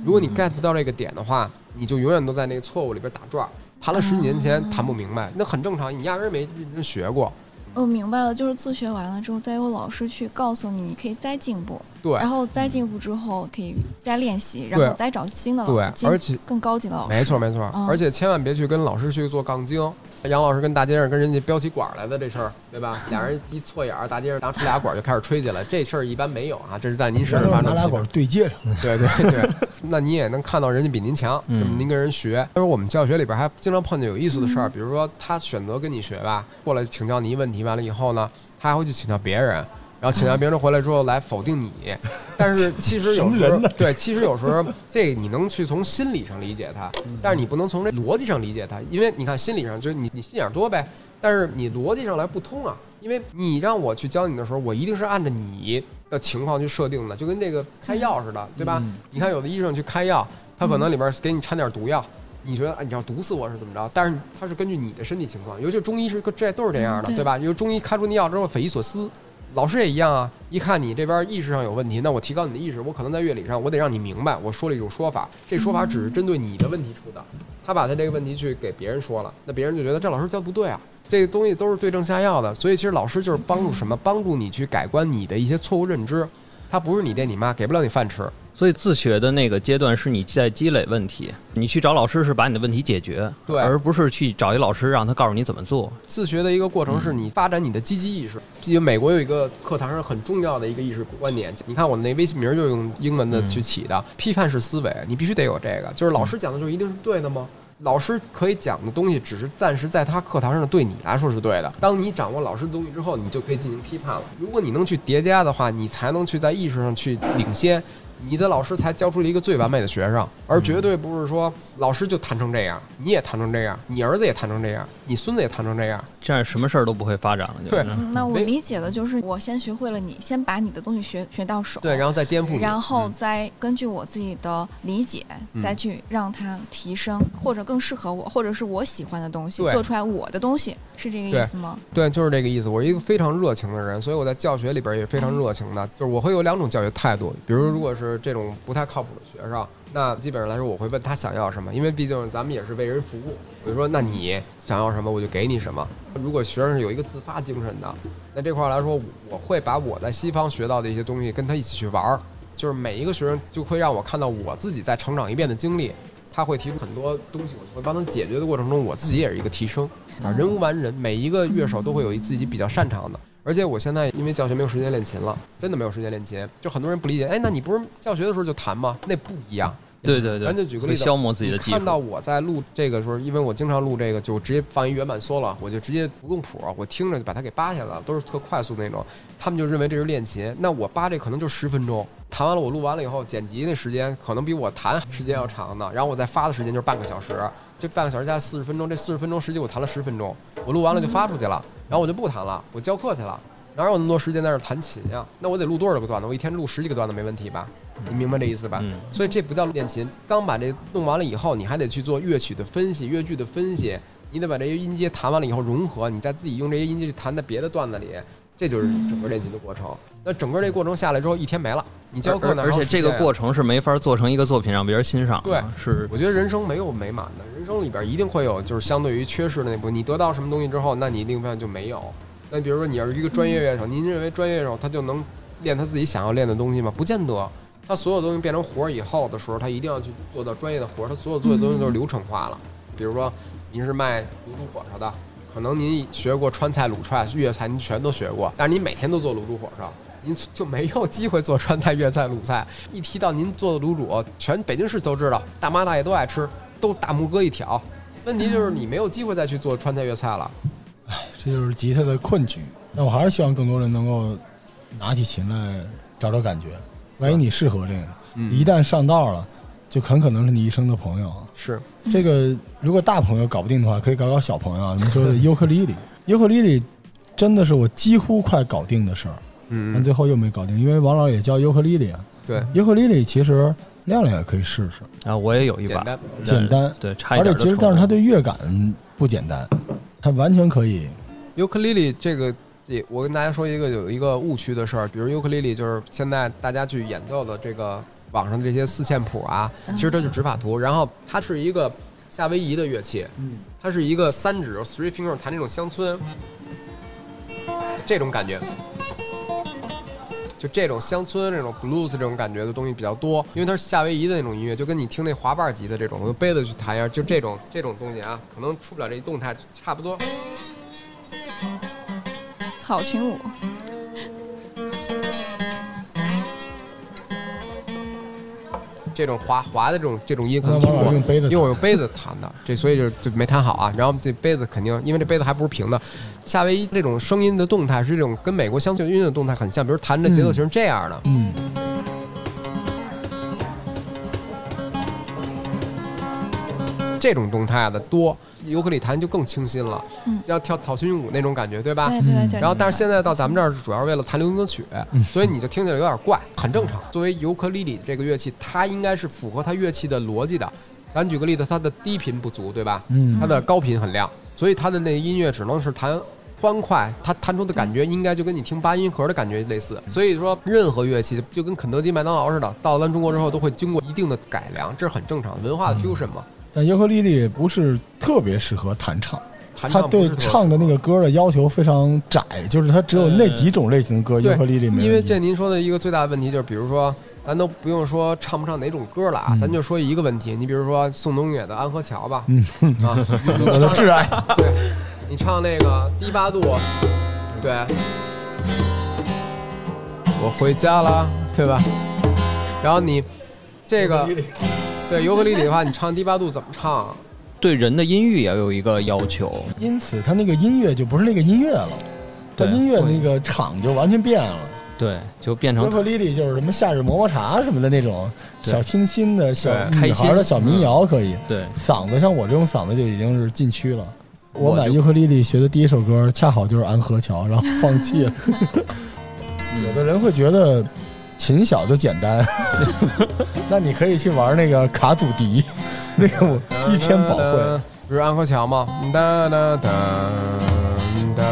如果你 get 不到这个点的话，你就永远都在那个错误里边打转儿。弹了十几年前弹不明白，那很正常，你压根儿没认真学过。我明白了，就是自学完了之后，再有老师去告诉你，你可以再进步，对，然后再进步之后可以再练习，然后再找新的对老师，而且更高级的老师。没错没错，嗯而且千万别去跟老师去做杠精。杨老师跟大街上跟人家飙起管儿来的这事儿，对吧？俩人一错眼儿，大街上拿出俩管儿就开始吹起来，这事儿一般没有啊，这是在您身上发生拿俩管。对接上，对对对，那你也能看到人家比您强，嗯那么您跟人学。但是我们教学里边还经常碰见有意思的事儿，比如说他选择跟你学吧，过来请教你一问题，完了以后呢，他还会去请教别人，然后请教别人回来之后来否定你。但是其实有时候，对，其实有时候这你能去从心理上理解他，但是你不能从这逻辑上理解他，因为你看心理上就是你你心眼儿多呗，但是你逻辑上来不通啊。因为你让我去教你的时候，我一定是按照你的情况去设定的，就跟这个开药似的，对吧？你看有的医生去开药，他可能里边给你掺点毒药，你觉得啊你要毒死我是怎么着？但是他是根据你的身体情况，尤其是中医是个这都是这样的，嗯对对吧？因为中医开出那药之后匪夷所思。老师也一样啊，一看你这边意识上有问题，那我提高你的意识，我可能在乐理上我得让你明白，我说了一种说法，这说法只是针对你的问题出的，他把他这个问题去给别人说了，那别人就觉得这老师教不对啊，这个东西都是对症下药的，所以其实老师就是帮助什么？帮助你去改观你的一些错误认知，他不是你爹你妈，给不了你饭吃。所以自学的那个阶段是你在积累问题，你去找老师是把你的问题解决，对而不是去找一老师让他告诉你怎么做。自学的一个过程是你发展你的积极意识。因为美国有一个课堂上很重要的一个意识观点，你看我那微信名就用英文的去起的，批判式思维，你必须得有这个。就是老师讲的就一定是对的吗？老师可以讲的东西，只是暂时在他课堂上对你来说是对的。当你掌握老师的东西之后，你就可以进行批判了。如果你能去叠加的话，你才能去在意识上去领先。你的老师才教出了一个最完美的学生，而绝对不是说老师就弹成这样，你也弹成这样，你儿子也弹成这样，你孙子也弹成这样。这样什么事儿都不会发展了。就是对嗯那我理解的就是，我先学会了你，先把你的东西学学到手，对，然后再颠覆你。然后嗯再根据我自己的理解，嗯再去让它提升，或者更适合我，或者是我喜欢的东西，做出来我的东西，是这个意思吗？对，就是这个意思。我是一个非常热情的人，所以我在教学里边也非常热情的。就是我会有两种教学态度，比如如果是是这种不太靠谱的学生，那基本上来说，我会问他想要什么，因为毕竟咱们也是为人服务。我就说，那你想要什么，我就给你什么。如果学生是有一个自发精神的，那这块来说，我会把我在西方学到的一些东西跟他一起去玩儿。就是每一个学生就会让我看到我自己在成长一遍的经历，他会提出很多东西，我会帮他解决的过程中，我自己也是一个提升。啊，人无完人，每一个乐手都会有一自己比较擅长的。而且我现在因为教学没有时间练琴了，真的没有时间练琴。就很多人不理解，哎，那你不是教学的时候就弹吗？那不一样。对对对，咱就举个例子，消磨自己的技术。看到我在录这个时候，因为我经常录这个，就直接放一原版 solo，我就直接不用谱，我听着就把它给扒下来了，都是特快速那种。他们就认为这是练琴，那我扒这可能就十分钟，弹完了我录完了以后，剪辑那时间可能比我弹时间要长的，然后我再发的时间就是半个小时，这半个小时加四十分钟，这四十分钟实际我弹了十分钟，我录完了就发出去了，然后我就不弹了，我教课去了。哪有那么多时间在这弹琴呀？那我得录多少个段子？我一天录十几个段子没问题吧？你明白这意思吧？所以这不叫练琴。刚把这弄完了以后，你还得去做乐曲的分析、乐句的分析。你得把这些音阶弹完了以后融合，你再自己用这些音阶去弹在别的段子里。这就是整个练琴的过程。那整个这过程下来之后，一天没了。你教课呢？而且这个过程是没法做成一个作品让别人欣赏。对，是。我觉得人生没有美满的，人生里边一定会有就是相对于缺失的那部分。你得到什么东西之后，那你另一方就没有。那比如说，你要是一个专业乐手，您认为专业乐手他就能练他自己想要练的东西吗？不见得。他所有东西变成活儿以后的时候，他一定要去做到专业的活儿。他所有做的东西都是流程化了。比如说，您是卖卤煮火烧的，可能您学过川菜、鲁菜、粤菜，您全都学过，但是您每天都做卤煮火烧，您就没有机会做川菜、粤菜、鲁菜。一提到您做的卤煮，全北京市都知道，大妈大爷都爱吃，都大拇哥一挑。问题就是你没有机会再去做川菜、粤菜了。哎，这就是吉他的困局。但我还是希望更多人能够拿起琴来找找感觉。万一你适合这个，一旦上道了，就很可能是你一生的朋友。是这个，如果大朋友搞不定的话，可以搞搞小朋友。你说的 尤克里里，尤克里里真的是我几乎快搞定的事儿。嗯，但最后又没搞定，因为王老也教尤克里里啊。对，尤克里里其实亮亮也可以试试啊。我也有一把，简单，对，差一点。而且其实，但是它对乐感不简单。它完全可以。尤克里里这个，我跟大家说一个有一个误区的事儿，比如尤克里里就是现在大家去演奏的这个网上的这些四线谱啊，其实它是指法图，然后它是一个夏威夷的乐器，嗯，它是一个三指 three finger 弹那种乡村，这种感觉。就这种乡村、这种 blues 这种感觉的东西比较多，因为它是夏威夷的那种音乐，就跟你听那滑瓣级的这种，用杯子去弹一下，就这种这种东西啊，可能出不了这一动态，差不多。草裙舞。这种滑滑的这种这种音可能听过，因为我用杯子弹的，这所以就就没弹好啊。然后这杯子肯定，因为这杯子还不是平的。夏威夷这种声音的动态是这种跟美国乡村音乐的动态很像，比如弹的节奏型这样的。嗯。这种动态的多。尤克里弹就更清新了，要跳草裙舞那种感觉，对吧？对对。然后，但是现在到咱们这儿，主要是为了弹流行歌曲，所以你就听起来有点怪，很正常。作为尤克里里这个乐器，它应该是符合它乐器的逻辑的。咱举个例子，它的低频不足，对吧？嗯。它的高频很亮，所以它的那音乐只能是弹欢快，它弹出的感觉应该就跟你听八音盒的感觉类似。所以说，任何乐器就跟肯德基、麦当劳似的，到了咱中国之后都会经过一定的改良，这是很正常，文化的 fusion 嘛。但尤克里里不是特别适合弹唱，他对唱的那个歌的要求非常窄，就是他只有那几种类型的歌。尤克里里，因为这您说的一个最大的问题就是，比如说，咱都不用说唱不唱哪种歌了啊，咱就说一个问题，你比如说宋冬野的《安河桥》吧，啊，我的挚爱，对，你唱那个低八度，对，我回家了，对吧？然后你这个。对尤克里里的话，你唱低八度怎么唱？对人的音域也有一个要求，因此他那个音乐就不是那个音乐了，他音乐那个场就完全变了。对，就变成尤克里里就是什么夏日么么茶什么的那种小清新的小女孩的小民谣可以。对，嗓子像我这种嗓子就已经是禁区了。我买尤克里里学的第一首歌恰好就是《安河桥》，然后放弃了。有的人会觉得。琴小就简单，那你可以去玩那个卡祖笛，那个我一天保会。不是安河桥吗？哒哒哒哒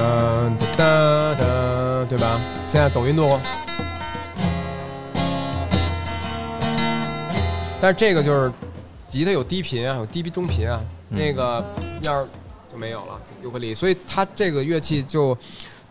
哒哒，对吧？现在抖音多。但是这个就是吉他有低频啊，有低频中频啊，嗯那个要是就没有了尤克里，所以它这个乐器就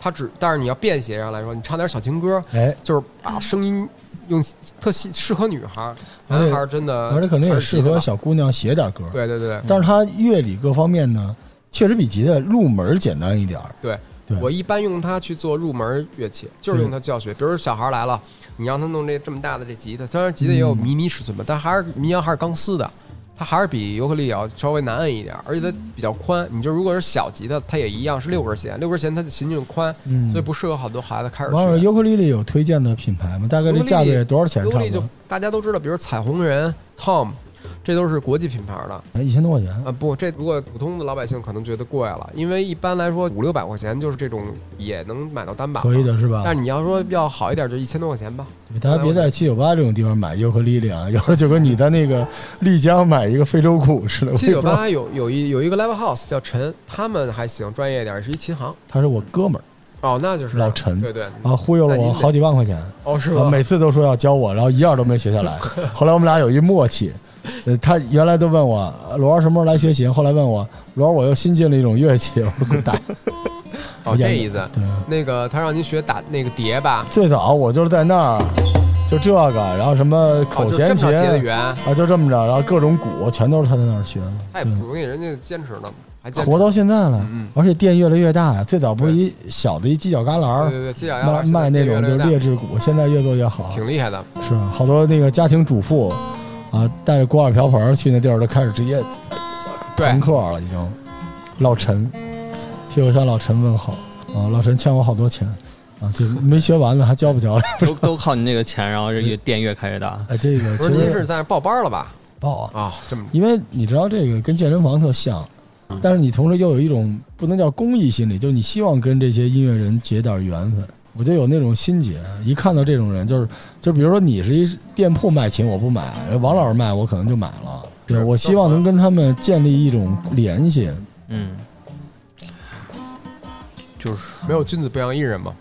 它只，但是你要便携上来说，你唱点小情歌，哎，就是把声音用特细适合女孩儿，男孩儿真的，而且可能也适合小姑娘写点歌。对对对对，但是它乐理各方面呢，确实比吉他入门简单一点儿。对对我一般用它去做入门乐器，就是用它教学。比如说小孩来了，你让他弄这这么大的这吉他，当然吉他也有嗯迷你尺寸吧，但还是民谣还是钢丝的，它还是比尤克里里要稍微难摁一点，而且它比较宽。你就如果是小级的，它也一样是六根弦，六根弦它的琴颈宽，嗯，所以不适合好多孩子开始学。尤克里里有推荐的品牌吗？大概这价位多少钱？尤克里就差不多大家都知道，比如彩虹人、Tom，这都是国际品牌的。哎一千多块钱。啊，不，这如果普通的老百姓可能觉得贵了，因为一般来说五六百块钱就是这种也能买到单板，可以。的是吧？但是你要说要好一点，就一千多块钱吧。对大家别在七九八这种地方买尤克里里啊，有时候就跟你在那个丽江买一个非洲鼓似的。七九八有有一有一个 Live House 叫陈，他们还行，专业一点，是一琴行。他是我哥们儿哦，那就是老陈对对，啊，忽悠了我好几万块钱，哦是啊吧？每次都说要教我，然后一样都没学下来。后来我们俩有一默契，呃，他原来都问我罗儿什么时候来学琴，后来问我罗儿我又新进了一种乐器，我说滚蛋。哦，这意思。对，那个他让您学打那个碟吧，最早我就是在那儿，就这个，然后什么口弦琴这么接的圆，啊，就这么着，然后各种鼓全都是他在那儿学的。他也不容易，人家坚持呢，还坚持。活到现在了，嗯而且店越来越大呀。最早不是一小的一犄角旮旯儿对对对，犄角旮旯卖那种就是就劣质鼓，现在越做越好。挺厉害的。是好多那个家庭主妇啊，带着锅碗瓢盆去那地儿，都开始直接对朋克了，已经。老陈，替我向老陈问好啊！老陈欠我好多钱啊，就没学完呢，还交不交了？都都靠你那个钱，然后这个店越开越大。哎，这个不是您其实是在那报班了吧？报啊，啊，这么因为你知道这个跟健身房特像，但是你同时又有一种不能叫公益心理，就是你希望跟这些音乐人结点缘分。我就有那种心结，一看到这种人，就是就比如说你是一店铺卖琴，我不买；王老师卖，我可能就买了。对，我希望能跟他们建立一种联系。嗯，就是没有君子不养艺人嘛。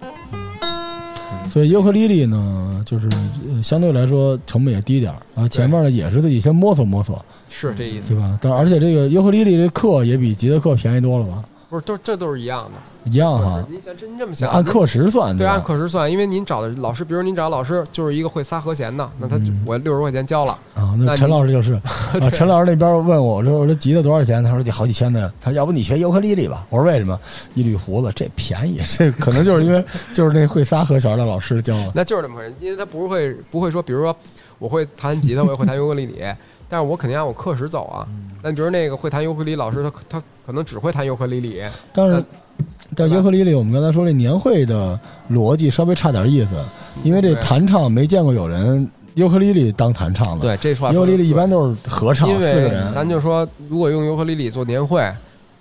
所以尤克里里呢，就是呃相对来说成本也低点儿啊。前面呢也是自己先摸索摸索，是这意思对，吧？但而且这个尤克里里这课也比吉他课便宜多了吧？不是都这都是一样的。一样哈，您想真这么想，按课时算对，按课时算，因为您找的老师，比如您找老师就是一个会仨和弦的，那他我六十块钱交了，啊，那那陈老师就是 啊，陈老师那边问我，我说我说吉他多少钱？他说得好几千呢。他说要不你学尤克里里吧？我说为什么？一缕胡子，这便宜，这可能就是因为就是那会仨和弦的老师教的。那就是这么回事，因为他不会不会说，比如说我会弹吉他，我也会弹尤克里里，但是我肯定按我课时走啊。那你觉得那个会弹尤克里里老师，他他可能只会弹尤克里里，但是那但尤克里里，我们刚才说这年会的逻辑稍微差点意思，因为这弹唱没见过有人尤克里里当弹唱的。，对，这说话尤克里里一般都都是合唱，四个人。咱就说，如果用尤克里里做年会，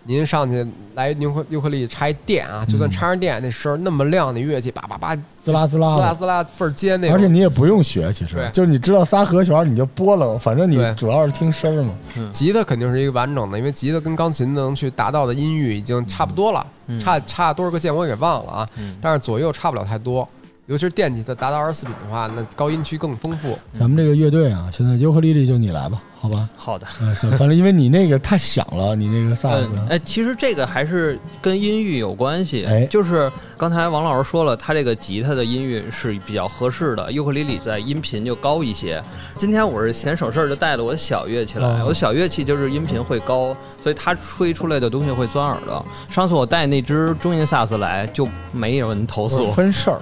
您上去来尤克尤克里里插一电啊，就算嗯插上电，那声儿那么亮，那乐器叭叭叭滋啦滋啦，滋啦滋啦倍儿尖那种，而且你也不用学，其实就是你知道仨和弦你就拨了，反正你主要是听声儿嘛。吉他肯定是一个完整的，因为吉他跟钢琴能去达到的音域已经差不多了，嗯。差差多少个键我也给忘了啊，嗯。但是左右差不了太多。尤其是电吉他达到二十四品的话，那高音区更丰富。咱们这个乐队啊，现在尤克里里就你来吧，好吧？好的。嗯，行，反正因为你那个太响了，你那个萨克斯嗯，哎，其实这个还是跟音域有关系。哎就是刚才王老师说了，他这个吉他的音域是比较合适的，尤克里里在音频就高一些。今天我是嫌省事儿就带了我的小乐器来，哦我的小乐器就是音频会高，所以它吹出来的东西会钻耳朵。上次我带那只中音萨斯来，就没有人投诉。分事儿，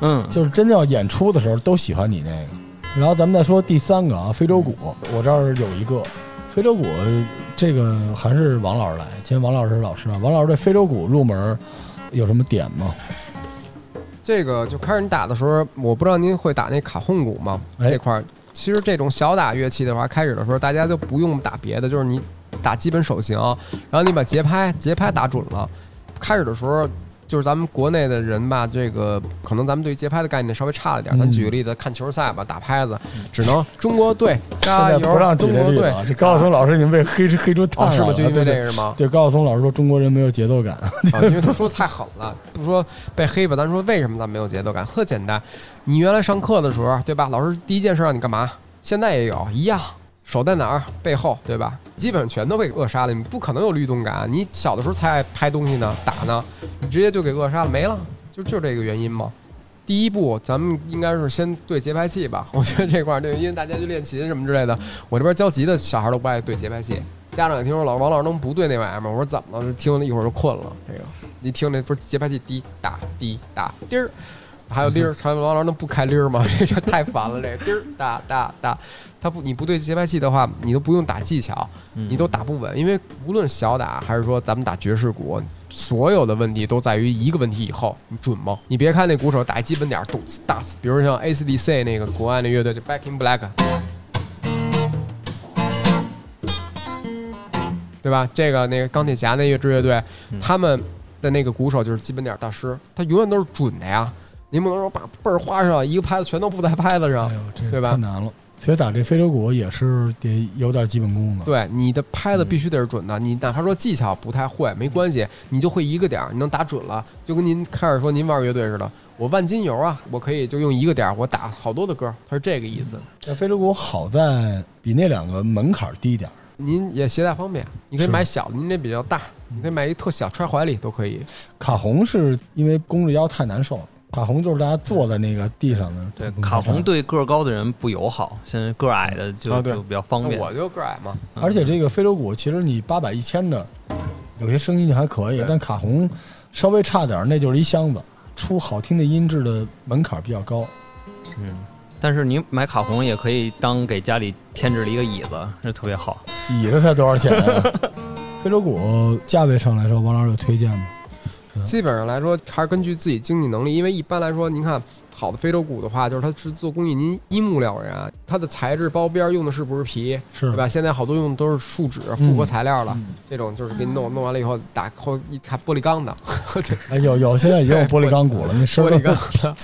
嗯，就是真正要演出的时候都喜欢你那个。然后咱们再说第三个啊，非洲鼓，我这儿有一个非洲鼓，这个还是王老师来，今天王老师是老师啊。王老师对非洲鼓入门有什么点吗？这个就开始你打的时候，我不知道您会打那卡洪鼓吗？哎这块儿其实这种小打乐器的话，开始的时候大家就不用打别的，就是你打基本手型，然后你把节拍节拍打准了。开始的时候，就是咱们国内的人吧，这个可能咱们对于节拍的概念稍微差了点儿。咱嗯举个例子，看球赛吧，打拍子只能中国队 加油不让，举中国队这例子啊，这高晓松老师已经被黑黑出炭哦，了，是吗？就因为这个是吗？对，高晓松老师说中国人没有节奏感，啊，因为他说太狠了，不说被黑吧，咱说为什么咱没有节奏感？特简单，你原来上课的时候，对吧？老师第一件事让你干嘛？现在也有一样，手在哪儿？背后，对吧？基本上全都被扼杀了。你不可能有律动感。你小的时候才爱拍东西呢，打呢，你直接就给扼杀了，没了，就就这个原因嘛。第一步，咱们应该是先对节拍器吧。我觉得这块儿，对，因为大家去练琴什么之类的，我这边教吉的小孩都不爱对节拍器。家长也听说老王老师能不对那玩意儿吗？我说怎么了？听了一会儿就困了。这个一听那不是节拍器滴答滴答滴儿，还有铃儿，还有王老师能不开铃儿吗？这 这太烦了，这滴儿哒哒哒。他不，你不对节拍器的话，你都不用打技巧，你都打不稳。因为无论小打还是说咱们打爵士鼓，所有的问题都在于一个问题：以后你准吗？你别看那鼓手打基本点儿咚次大次，比如像 AC/DC 那个国外那乐队就 Back in Black，对吧？这个那个钢铁侠那乐支乐队，他们的那个鼓手就是基本点儿大师，他永远都是准的呀。你不能说把倍儿花哨，一个拍子全都不在拍子上对吧太难了。所以打这非洲鼓也是得有点基本功的。对，你的拍子必须得是准的。你哪怕说技巧不太会，没关系，你就会一个点儿，你能打准了，就跟您开始说您玩乐队似的。我万金油啊，我可以就用一个点儿，我打好多的歌，它是这个意思。这非洲鼓好在比那两个门槛低点儿。您也携带方便，你可以买小的，您这比较大，你可以买一特小揣怀里都可以。卡红是因为弓着腰太难受了，卡红就是大家坐在那个地上的。对，卡红对个儿高的人不友好，现在个儿矮的就、啊就比较方便。我就个儿矮嘛，而且这个非洲鼓其实你八百一千的，有些声音就还可以，但卡红稍微差点儿，那就是一箱子，出好听的音质的门槛比较高。嗯，但是你买卡红也可以当给家里添置了一个椅子，这特别好。椅子才多少钱啊？非洲鼓价位上来说，王老师有推荐吗？基本上来说还是根据自己经济能力，因为一般来说，您看好的非洲鼓的话，就是它是做工艺，您一目了然，它的材质包边用的是不是皮，是。对吧？现在好多用的都是树脂复合材料了，这种就是给你弄弄完了以后，打后一看玻璃钢的，对，哎，有有，现在已经有玻璃钢鼓了，那玻璃钢的，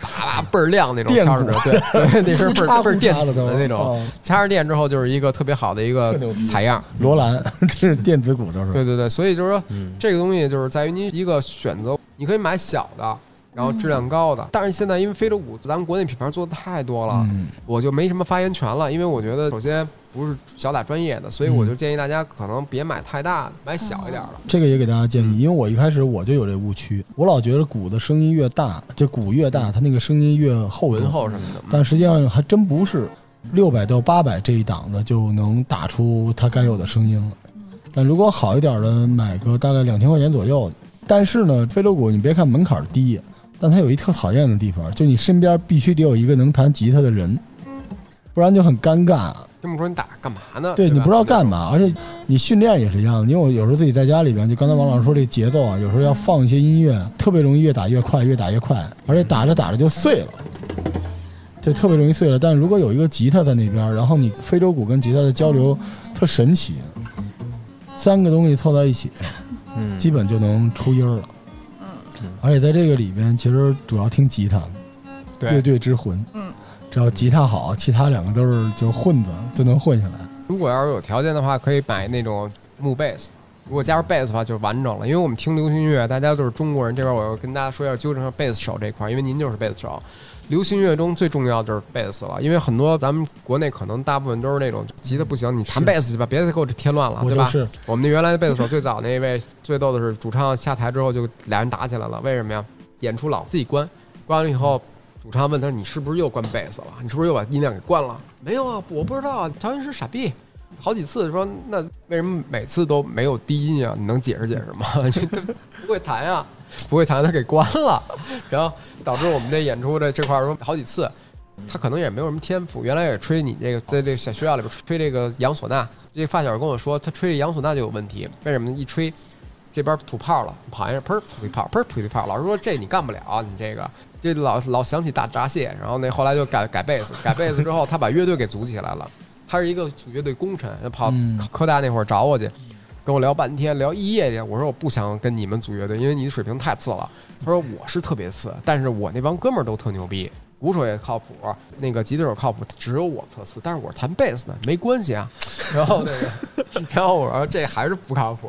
啪啪倍儿亮那种电敲着鼓对对，那是倍儿倍儿 电子的的那种，哦插上电之后就是一个特别好的一个采样。罗兰，这是电子鼓都是。对对对，所以就是说，嗯，这个东西就是在于您一个选择，你可以买小的，然后质量高的。但是现在因为非洲鼓，咱们国内品牌做的太多了，嗯，我就没什么发言权了。因为我觉得，首先不是小打专业的，所以我就建议大家可能别买太大的，买小一点的。这个也给大家建议，因为我一开始我就有这误区，我老觉得鼓的声音越大，就鼓越大，它那个声音越厚浑，厚什么的，但实际上还真不是，六百到八百这一档的就能打出它该有的声音了。但如果好一点的，买个大概两千块钱左右。但是呢，非洲鼓你别看门槛低，但它有一特讨厌的地方，就你身边必须得有一个能弹吉他的人，不然就很尴尬。这么说你打干嘛呢？吧对你不知道干嘛，而且你训练也是一样的。因为我有时候自己在家里边，就刚才王老师说这节奏啊，有时候要放一些音乐，特别容易越打越快，越打越快，而且打着打着就碎了，就特别容易碎了。但如果有一个吉他在那边，然后你非洲鼓跟吉他的交流特神奇，三个东西凑在一起，嗯，基本就能出音儿了。嗯，而且在这个里边，其实主要听吉他，乐。队之魂。嗯，只要吉他好，其他两个都是就混子，就能混下来。如果要是有条件的话，可以买那种木贝斯。如果加入贝斯的话，就完整了。因为我们听流行音乐，大家都是中国人。这边我要跟大家说一下，纠正一下贝斯手这块儿，因为您就是贝斯手。流行音乐中最重要的就是贝斯了，因为很多咱们国内可能大部分都是那种吉他不行，你弹是贝斯去吧，别再给我添乱了，对吧？我 就是我们那原来的贝斯手最早那位最逗的是，主唱下台之后就俩人打起来了，为什么呀？演出老自己关，关完了以后，主唱问他你是不是又关贝斯了？你是不是又把音量给关了？没有啊，我不知道啊，调音师傻逼。好几次说那为什么每次都没有低音啊？你能解释解释吗？你这不会弹啊、不会弹他给关了，然后导致我们这演出的这块儿说好几次，他可能也没有什么天赋。原来也吹你这个在这个小学校里边吹这个杨唢呐，这发小跟我说他吹这杨唢呐就有问题，为什么呢？一吹这边吐泡了，跑一下砰吐一泡，砰吐一泡。老师说这你干不了，你这个这老老想起大闸蟹，然后那后来就改改贝斯，改贝斯之后他把乐队给组起来了。他是一个组乐队功臣，跑嗯科大那会儿找我去，跟我聊半天，聊一夜去。我说我不想跟你们组乐队，因为你的水平太次了。他说我是特别次，但是我那帮哥们儿都特牛逼，鼓手也靠谱，那个吉他手靠谱，只有我特次。但是我是弹贝斯的，没关系啊。然后那个 然后我说这还是不靠谱，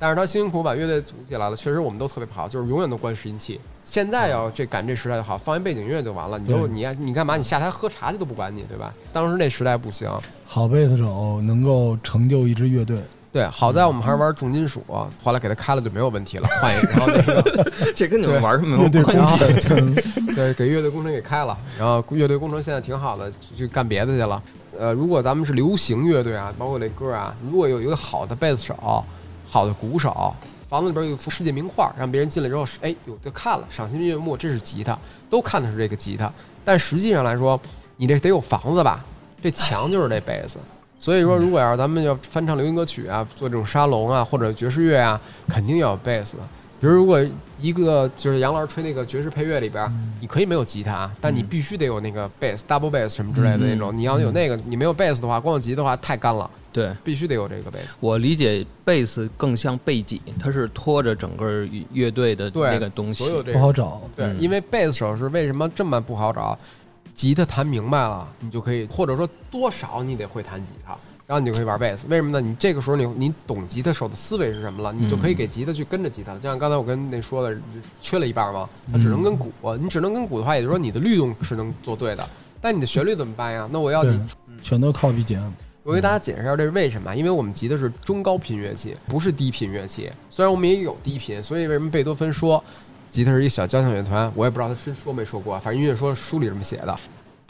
但是他辛辛苦苦把乐队组起来了，确实我们都特别好，就是永远都关拾音器。现在要这赶这时代就好，放一背景音乐就完了，你就对你你干嘛？你下台喝茶去都不管你，对吧？当时那时代不行。好贝斯手能够成就一支乐队，对，好在我们还是玩重金属，后来给他开了就没有问题了，换一个，然后那个这跟你们玩儿没有乐队工关系。程 对，给乐队工程给开了，然后乐队工程现在挺好的，就干别的去了。呃，如果咱们是流行乐队啊，包括这歌啊，如果有一个好的贝斯手、好的鼓手，房子里边有一幅世界名画，让别人进来之后，哎，有就看了，赏心悦目，这是吉他，都看的是这个吉他。但实际上来说，你这得有房子吧？这墙就是这贝斯。所以说，如果要是咱们要翻唱流行歌曲啊，做这种沙龙啊，或者爵士乐啊，肯定要有贝斯的。比如，如果一个就是杨老师吹那个爵士配乐里边，你可以没有吉他啊，但你必须得有那个 bass、double bass 什么之类的那种。你要有那个，你没有 bass 的话，光有吉的话太干了，对必须得有这个 bass。我理解贝斯更像背景，它是拖着整个乐队的那个东西所。有这个不好找。对，嗯因为贝斯手是为什么这么不好找？吉他弹明白了，你就可以，或者说多少你得会弹吉他，然后你就可以玩贝斯。为什么呢？你这个时候你你懂吉他手的思维是什么了，你就可以给吉他去跟着吉他了。就像刚才我跟那说的，缺了一半嘛，它只能跟鼓，你只能跟鼓的话，也就是说你的律动是能做对的，但你的旋律怎么办呀？那我要你，全都靠 BGM。我给大家解释一下这是为什么？因为我们吉他是中高频乐器，不是低频乐器。虽然我们也有低频，所以为什么贝多芬说吉他是一小交响乐团？我也不知道他是说没说过，反正音乐说书里这么写的。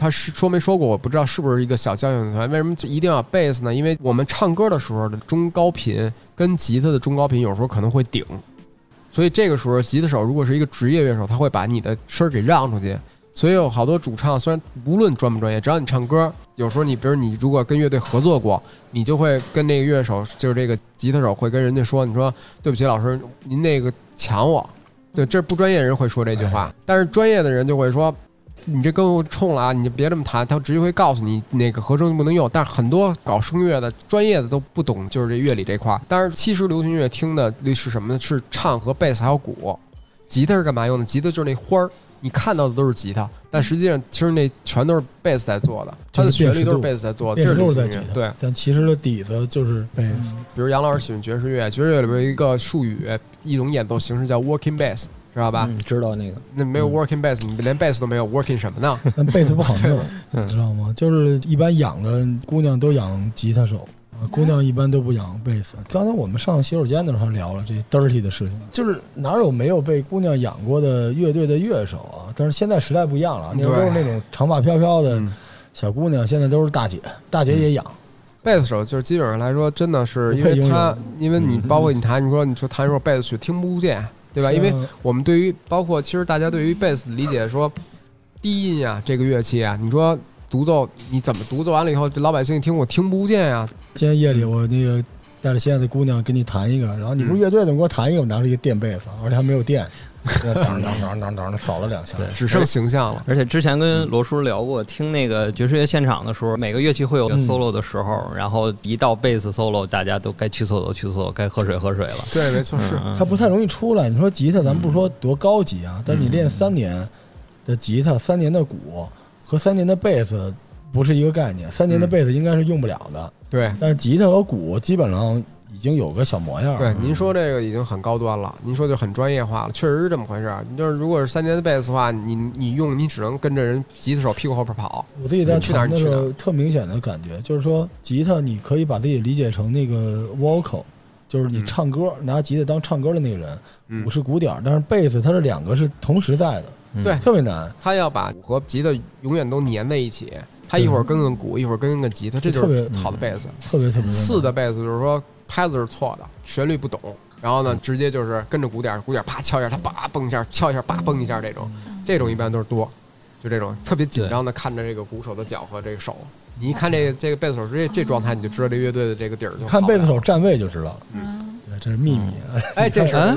他是说没说过，我不知道是不是一个小交响乐团。为什么就一定要贝斯呢？因为我们唱歌的时候的中高频跟吉他的中高频有时候可能会顶，所以这个时候吉他手如果是一个职业乐手，他会把你的声儿给让出去。所以有好多主唱，虽然无论专不专业，只要你唱歌，有时候你比如你如果跟乐队合作过，你就会跟那个乐手，就是这个吉他手会跟人家说，你说对不起，老师，您那个抢我。对，这不专业人会说这句话，但是专业的人就会说，你这跟我冲了啊，你就别这么弹，他直接会告诉你那个和声不能用。但是很多搞声乐的专业的都不懂，就是这乐理这块儿。但是其实流行乐听的是什么呢？是唱和贝斯还有鼓，吉他是干嘛用的？吉他就是那花儿。你看到的都是吉他，但实际上其实那全都是贝斯在做的，它的旋律都是贝斯在做的，辨这是在吉他，流行乐对，但其实的底子就是贝斯。比如杨老师喜欢爵士乐，爵士乐里边有一个术语，一种演奏形式叫 working bass，知道吧？嗯，知道那个。那没有 working bass，你连 bass 都没有，working 什么呢？但贝斯不好弄，你知道吗？就是一般养的姑娘都养吉他手，啊姑娘一般都不养 bass。刚才我们上洗手间的时候还聊了这 dirty 的事情，就是哪有没有被姑娘养过的乐队的乐手啊？但是现在时代不一样了，那时候都是那种长发飘飘的嗯小姑娘，现在都是大姐，大姐也养。贝斯手就是基本上来说，真的是因为他，因为你嗯包括你弹，你说你说弹一首贝斯曲听不见，对吧？因为我们对于包括其实大家对于贝斯的理解说，低音呀这个乐器啊，你说独奏你怎么独奏完了以后，这老百姓一听我听不见呀，今天夜里我那个带着心爱的姑娘跟你弹一个，然后你不是乐队怎么给我弹一个？我拿出一个电贝斯，而且还没有电，当当当当当的扫了两下。对只剩形象了。而且之前跟罗叔聊过，听那个爵士乐现场的时候，每个乐器会有 solo 的时候，然后一到贝斯 solo，大家都该去厕所去厕所，该喝水喝水了。对，没错，是嗯它不太容易出来。你说吉他，咱们不说多高级啊，但你练三年的吉他，三年的鼓和三年的贝斯不是一个概念。三年的贝斯应该是用不了的，对。但是吉他和鼓基本上已经有个小模样。对，您说这个已经很高端了，您说就很专业化了，确实是这么回事儿。你就是如果是三年的贝斯的话，你你用你只能跟着人吉他手屁股后边跑。我自己在去哪儿弹的时候，你去哪儿特明显的感觉就是说，吉他你可以把自己理解成那个 vocal，就是你嗯唱歌、拿吉他当唱歌的那个人，嗯鼓是鼓点儿，但是贝斯它是两个是同时在的，嗯对特别难。他要把鼓和吉他永远都粘在一起，他一会儿跟个鼓，一会儿跟跟个吉他，这就是好的贝斯。特别特别次的贝斯就是说拍子是错的，旋律不懂，然后呢直接就是跟着鼓点，鼓点啪敲一下，他叭蹦一下，敲一下叭蹦一下这种，这种一般都是多，就这种特别紧张的看着这个鼓手的脚和这个手。你一看这个这个贝斯手这这状态，你就知道这乐队的这个底儿就看贝斯手站位就知道了，嗯，对这是秘密。哎，这是啊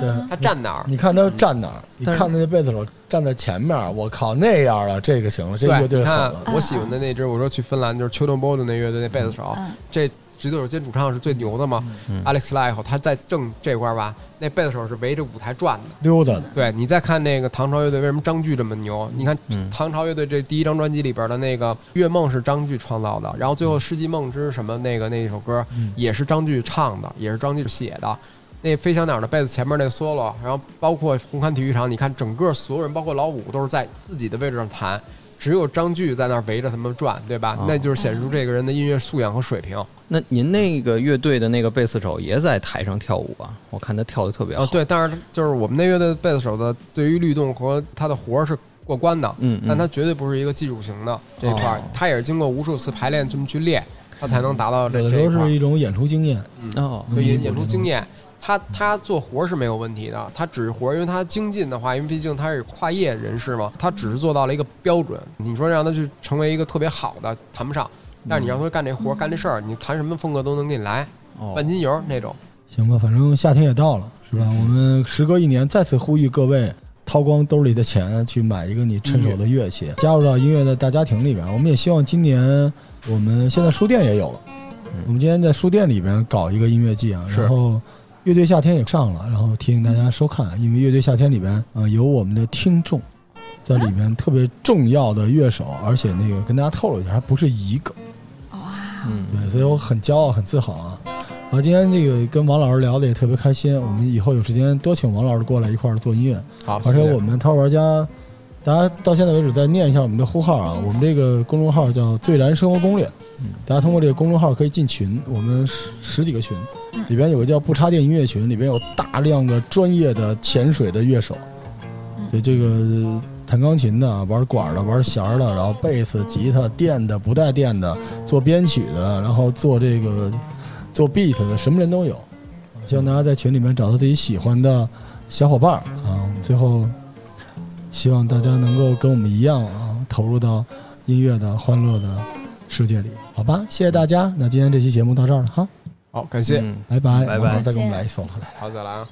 这是他站哪儿？你看他站哪儿，你看那贝斯手站在前面，我靠那样了，这个行了，这乐，队看了。我喜欢的那支，我说去芬兰就是 b o l d 那乐队那贝斯手，嗯。这绝对手兼主唱是最牛的嘛、嗯 a l e x Laiho，他在正这块儿吧，那贝斯手是围着舞台转的。溜达的，对你再看那个唐朝乐队，为什么张炬这么牛？你看嗯唐朝乐队这第一张专辑里边的那个《月梦》是张炬创造的，然后最后《世纪梦之什么》那个那一首歌嗯也是张炬唱的，也是张炬写的。那飞翔鸟的贝斯前面那个 solo，然后包括红磡体育场，你看整个所有人，包括老五，都是在自己的位置上弹，只有张炬在那儿围着他们转，对吧？哦那就是显示出这个人的音乐素养和水平。那您那个乐队的那个贝斯手也在台上跳舞啊？我看他跳的特别好。哦，，对，但是就是我们那乐队贝斯手的对于律动和他的活儿是过关的，嗯，嗯但他绝对不是一个技术型的这一块儿哦，他也是经过无数次排练这么去练，他才能达到这有的时。候是一种演出经验。哦，就演嗯演出经验，他他做活儿是没有问题的，他只是活儿，因为他精进的话，因为毕竟他是跨业人士嘛，他只是做到了一个标准。你说让他去成为一个特别好的，谈不上。但是你让他干这活儿、干这事儿，你谈什么风格都能给你来，哦万金油那种。行吧，反正夏天也到了，是吧？我们时隔一年，再次呼吁各位掏光兜里的钱去买一个你趁手的乐器，加入到音乐的大家庭里边。我们也希望今年我们现在书店也有了，我们今天在书店里边搞一个音乐季啊，然后乐队夏天也上了，然后提醒大家收看，因为乐队夏天里边呃有我们的听众。在里面特别重要的乐手，而且那个跟大家透露一下，还不是一个，哇，嗯，对，所以我很骄傲，很自豪啊。然后今天这个跟王老师聊的也特别开心，我们以后有时间多请王老师过来一块儿做音乐。好，而且我们淘玩家，大家到现在为止再念一下我们的呼号啊，我们这个公众号叫“最燃生活攻略”，嗯大家通过这个公众号可以进群，我们十十几个群嗯，里边有个叫“不插电音乐群”，里边有大量的专业的潜水的乐手，嗯对这个弹钢琴的、玩管的、玩弦儿的，然后贝斯、吉他、电的、不带电的，做编曲的，然后做这个做 beat 的，什么人都有。希望大家在群里面找到自己喜欢的小伙伴儿啊。最后希望大家能够跟我们一样啊，投入到音乐的欢乐的世界里，好吧？谢谢大家，那今天这期节目到这儿了哈，好，感谢，拜拜，拜拜。再给我们来一首。好，再来啊。